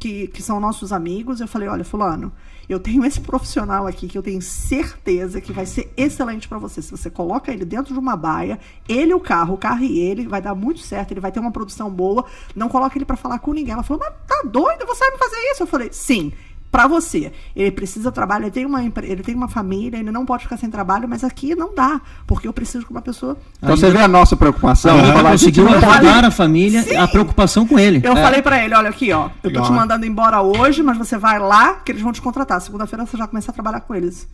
[SPEAKER 5] que, que são nossos amigos, eu falei, olha, fulano, eu tenho esse profissional aqui que eu tenho certeza que vai ser excelente para você. Se você coloca ele dentro de uma baia, ele o carro, o carro e ele, vai dar muito certo, ele vai ter uma produção boa, não coloca ele para falar com ninguém. Ela falou, mas tá doido, você vai me fazer isso? Eu falei, sim. Pra você. Ele precisa trabalho, ele tem, uma, ele tem uma família, ele não pode ficar sem trabalho, mas aqui não dá, porque eu preciso de uma pessoa
[SPEAKER 2] Então você vê a nossa preocupação. Vou falar,
[SPEAKER 4] conseguiu abordar a família,
[SPEAKER 5] Sim.
[SPEAKER 4] a preocupação com ele.
[SPEAKER 5] Eu falei pra ele, olha aqui, ó, eu tô
[SPEAKER 3] Legal,
[SPEAKER 5] te mandando embora hoje, mas você vai lá que eles vão te contratar. Segunda-feira você já começa a trabalhar com eles.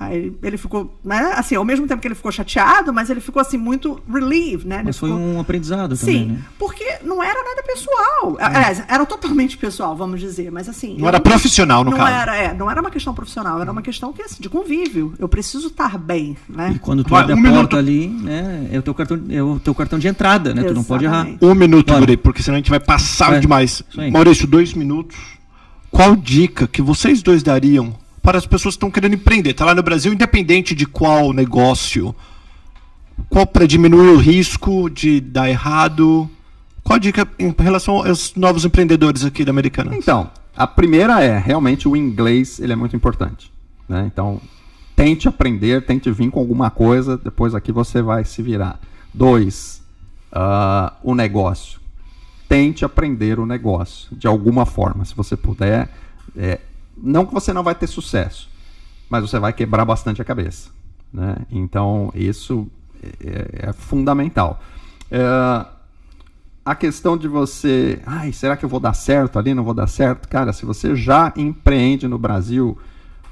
[SPEAKER 5] Aí ele ficou, né, assim, ao mesmo tempo que ele ficou chateado, mas ele ficou assim muito relieved, né? Ele
[SPEAKER 4] Mas foi
[SPEAKER 5] ficou-
[SPEAKER 4] um aprendizado também,
[SPEAKER 5] Sim,
[SPEAKER 4] né?
[SPEAKER 5] porque não era nada pessoal. Aliás, era totalmente pessoal, vamos dizer, mas assim.
[SPEAKER 3] Não era profissional, no
[SPEAKER 5] não
[SPEAKER 3] caso.
[SPEAKER 5] Era, é, não era uma questão profissional, era uma questão que, assim, de convívio. Eu preciso estar bem, né?
[SPEAKER 4] E quando tu
[SPEAKER 3] Vai,
[SPEAKER 4] abre
[SPEAKER 3] um
[SPEAKER 4] a
[SPEAKER 3] minuto.
[SPEAKER 4] porta ali, né, é o teu cartão, é o teu cartão de entrada, né? Tu não pode errar.
[SPEAKER 5] Exatamente.
[SPEAKER 3] Um minuto. Guri, porque senão a gente vai passar
[SPEAKER 4] É,
[SPEAKER 3] demais. Maurício, dois minutos. Qual dica que vocês dois dariam para as pessoas que estão querendo empreender? Tá lá no Brasil, independente de qual negócio. Qual para diminuir o risco de dar errado? Qual a dica em relação aos novos empreendedores aqui da Americana?
[SPEAKER 2] Então, a primeira é, realmente o inglês, ele é muito importante. Né? Então, tente aprender, tente vir com alguma coisa, depois aqui você vai se virar. Dois, ah, o negócio. Tente aprender o negócio, de alguma forma, se você puder. É, não que você não vai ter sucesso, mas você vai quebrar bastante a cabeça. Né? Então, isso é, é fundamental. É, a questão de você, ai, será que eu vou dar certo ali, não vou dar certo? Cara, se você já empreende no Brasil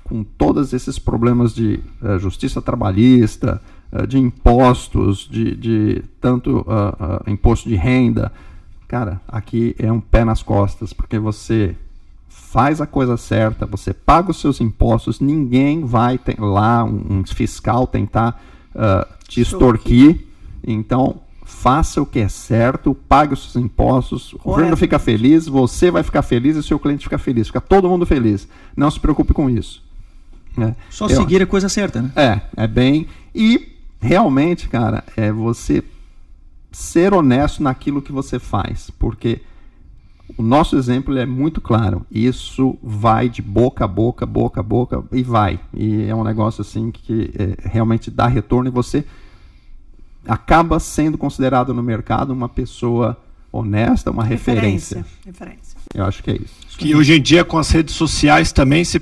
[SPEAKER 2] com todos esses problemas de eh, justiça trabalhista, eh, de impostos, de, de tanto ah, imposto de renda, cara, aqui é um pé nas costas, porque você faz a coisa certa, você paga os seus impostos, ninguém vai lá, um, um fiscal tentar ah, te extorquir. Então, faça o que é certo, pague os seus impostos, o governo
[SPEAKER 5] Correto.
[SPEAKER 2] fica feliz, você vai ficar feliz e o seu cliente fica feliz, fica todo mundo feliz. Não se preocupe com isso. né?
[SPEAKER 4] Só
[SPEAKER 2] Eu-
[SPEAKER 4] seguir a coisa certa, né?
[SPEAKER 2] é, é bem. E realmente, cara, é você ser honesto naquilo que você faz. Porque o nosso exemplo é muito claro. Isso vai de boca a boca, boca a boca e vai. E é um negócio assim que é, realmente dá retorno e você acaba sendo considerado no mercado uma pessoa honesta, uma referência.
[SPEAKER 5] Referência.
[SPEAKER 2] Eu acho que é isso.
[SPEAKER 3] Que hoje em dia, com as redes sociais também, se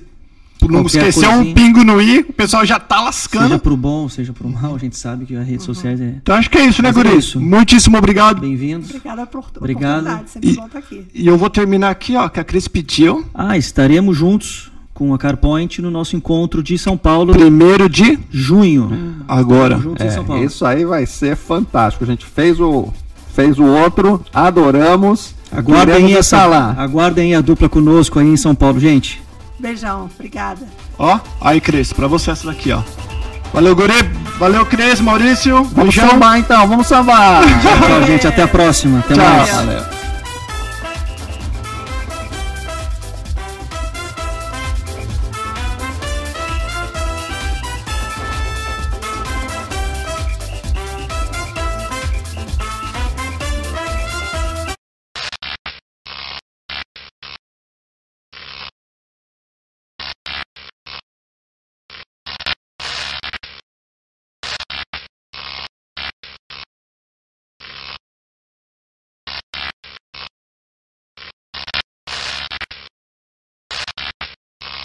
[SPEAKER 3] não
[SPEAKER 4] Qualquer
[SPEAKER 3] esquecer um
[SPEAKER 4] coisinha.
[SPEAKER 3] pingo no i, o pessoal já tá lascando.
[SPEAKER 4] Seja pro bom, seja pro mal, a gente sabe que as redes sociais é.
[SPEAKER 3] Então acho que é isso, né,
[SPEAKER 4] Mas é
[SPEAKER 3] Guri?
[SPEAKER 4] isso.
[SPEAKER 3] Muitíssimo obrigado.
[SPEAKER 4] Bem-vindos.
[SPEAKER 5] Obrigada por
[SPEAKER 4] Obrigado.
[SPEAKER 5] oportunidade, sempre
[SPEAKER 3] E-
[SPEAKER 5] estar aqui.
[SPEAKER 3] E eu vou terminar aqui, ó, que a Cris pediu.
[SPEAKER 4] Ah, estaremos juntos com a CarPoint no nosso encontro de São Paulo,
[SPEAKER 3] Primeiro de
[SPEAKER 4] junho.
[SPEAKER 3] agora.
[SPEAKER 4] Juntos em São
[SPEAKER 2] É,
[SPEAKER 4] Paulo.
[SPEAKER 2] isso aí vai ser fantástico. A gente fez o, fez o outro, adoramos.
[SPEAKER 4] Aguardem essa,
[SPEAKER 2] lá.
[SPEAKER 4] aguardem a dupla conosco aí em São Paulo, gente.
[SPEAKER 5] Beijão, obrigada.
[SPEAKER 3] Ó, aí, Cris, pra você essa daqui, ó. Valeu, Guri. Valeu, Cris, Maurício.
[SPEAKER 2] Vamos
[SPEAKER 3] Beijão.
[SPEAKER 2] sambar então, vamos sambar.
[SPEAKER 4] Tchau, gente. Até a próxima. Até
[SPEAKER 3] Tchau.
[SPEAKER 4] mais.
[SPEAKER 2] Valeu.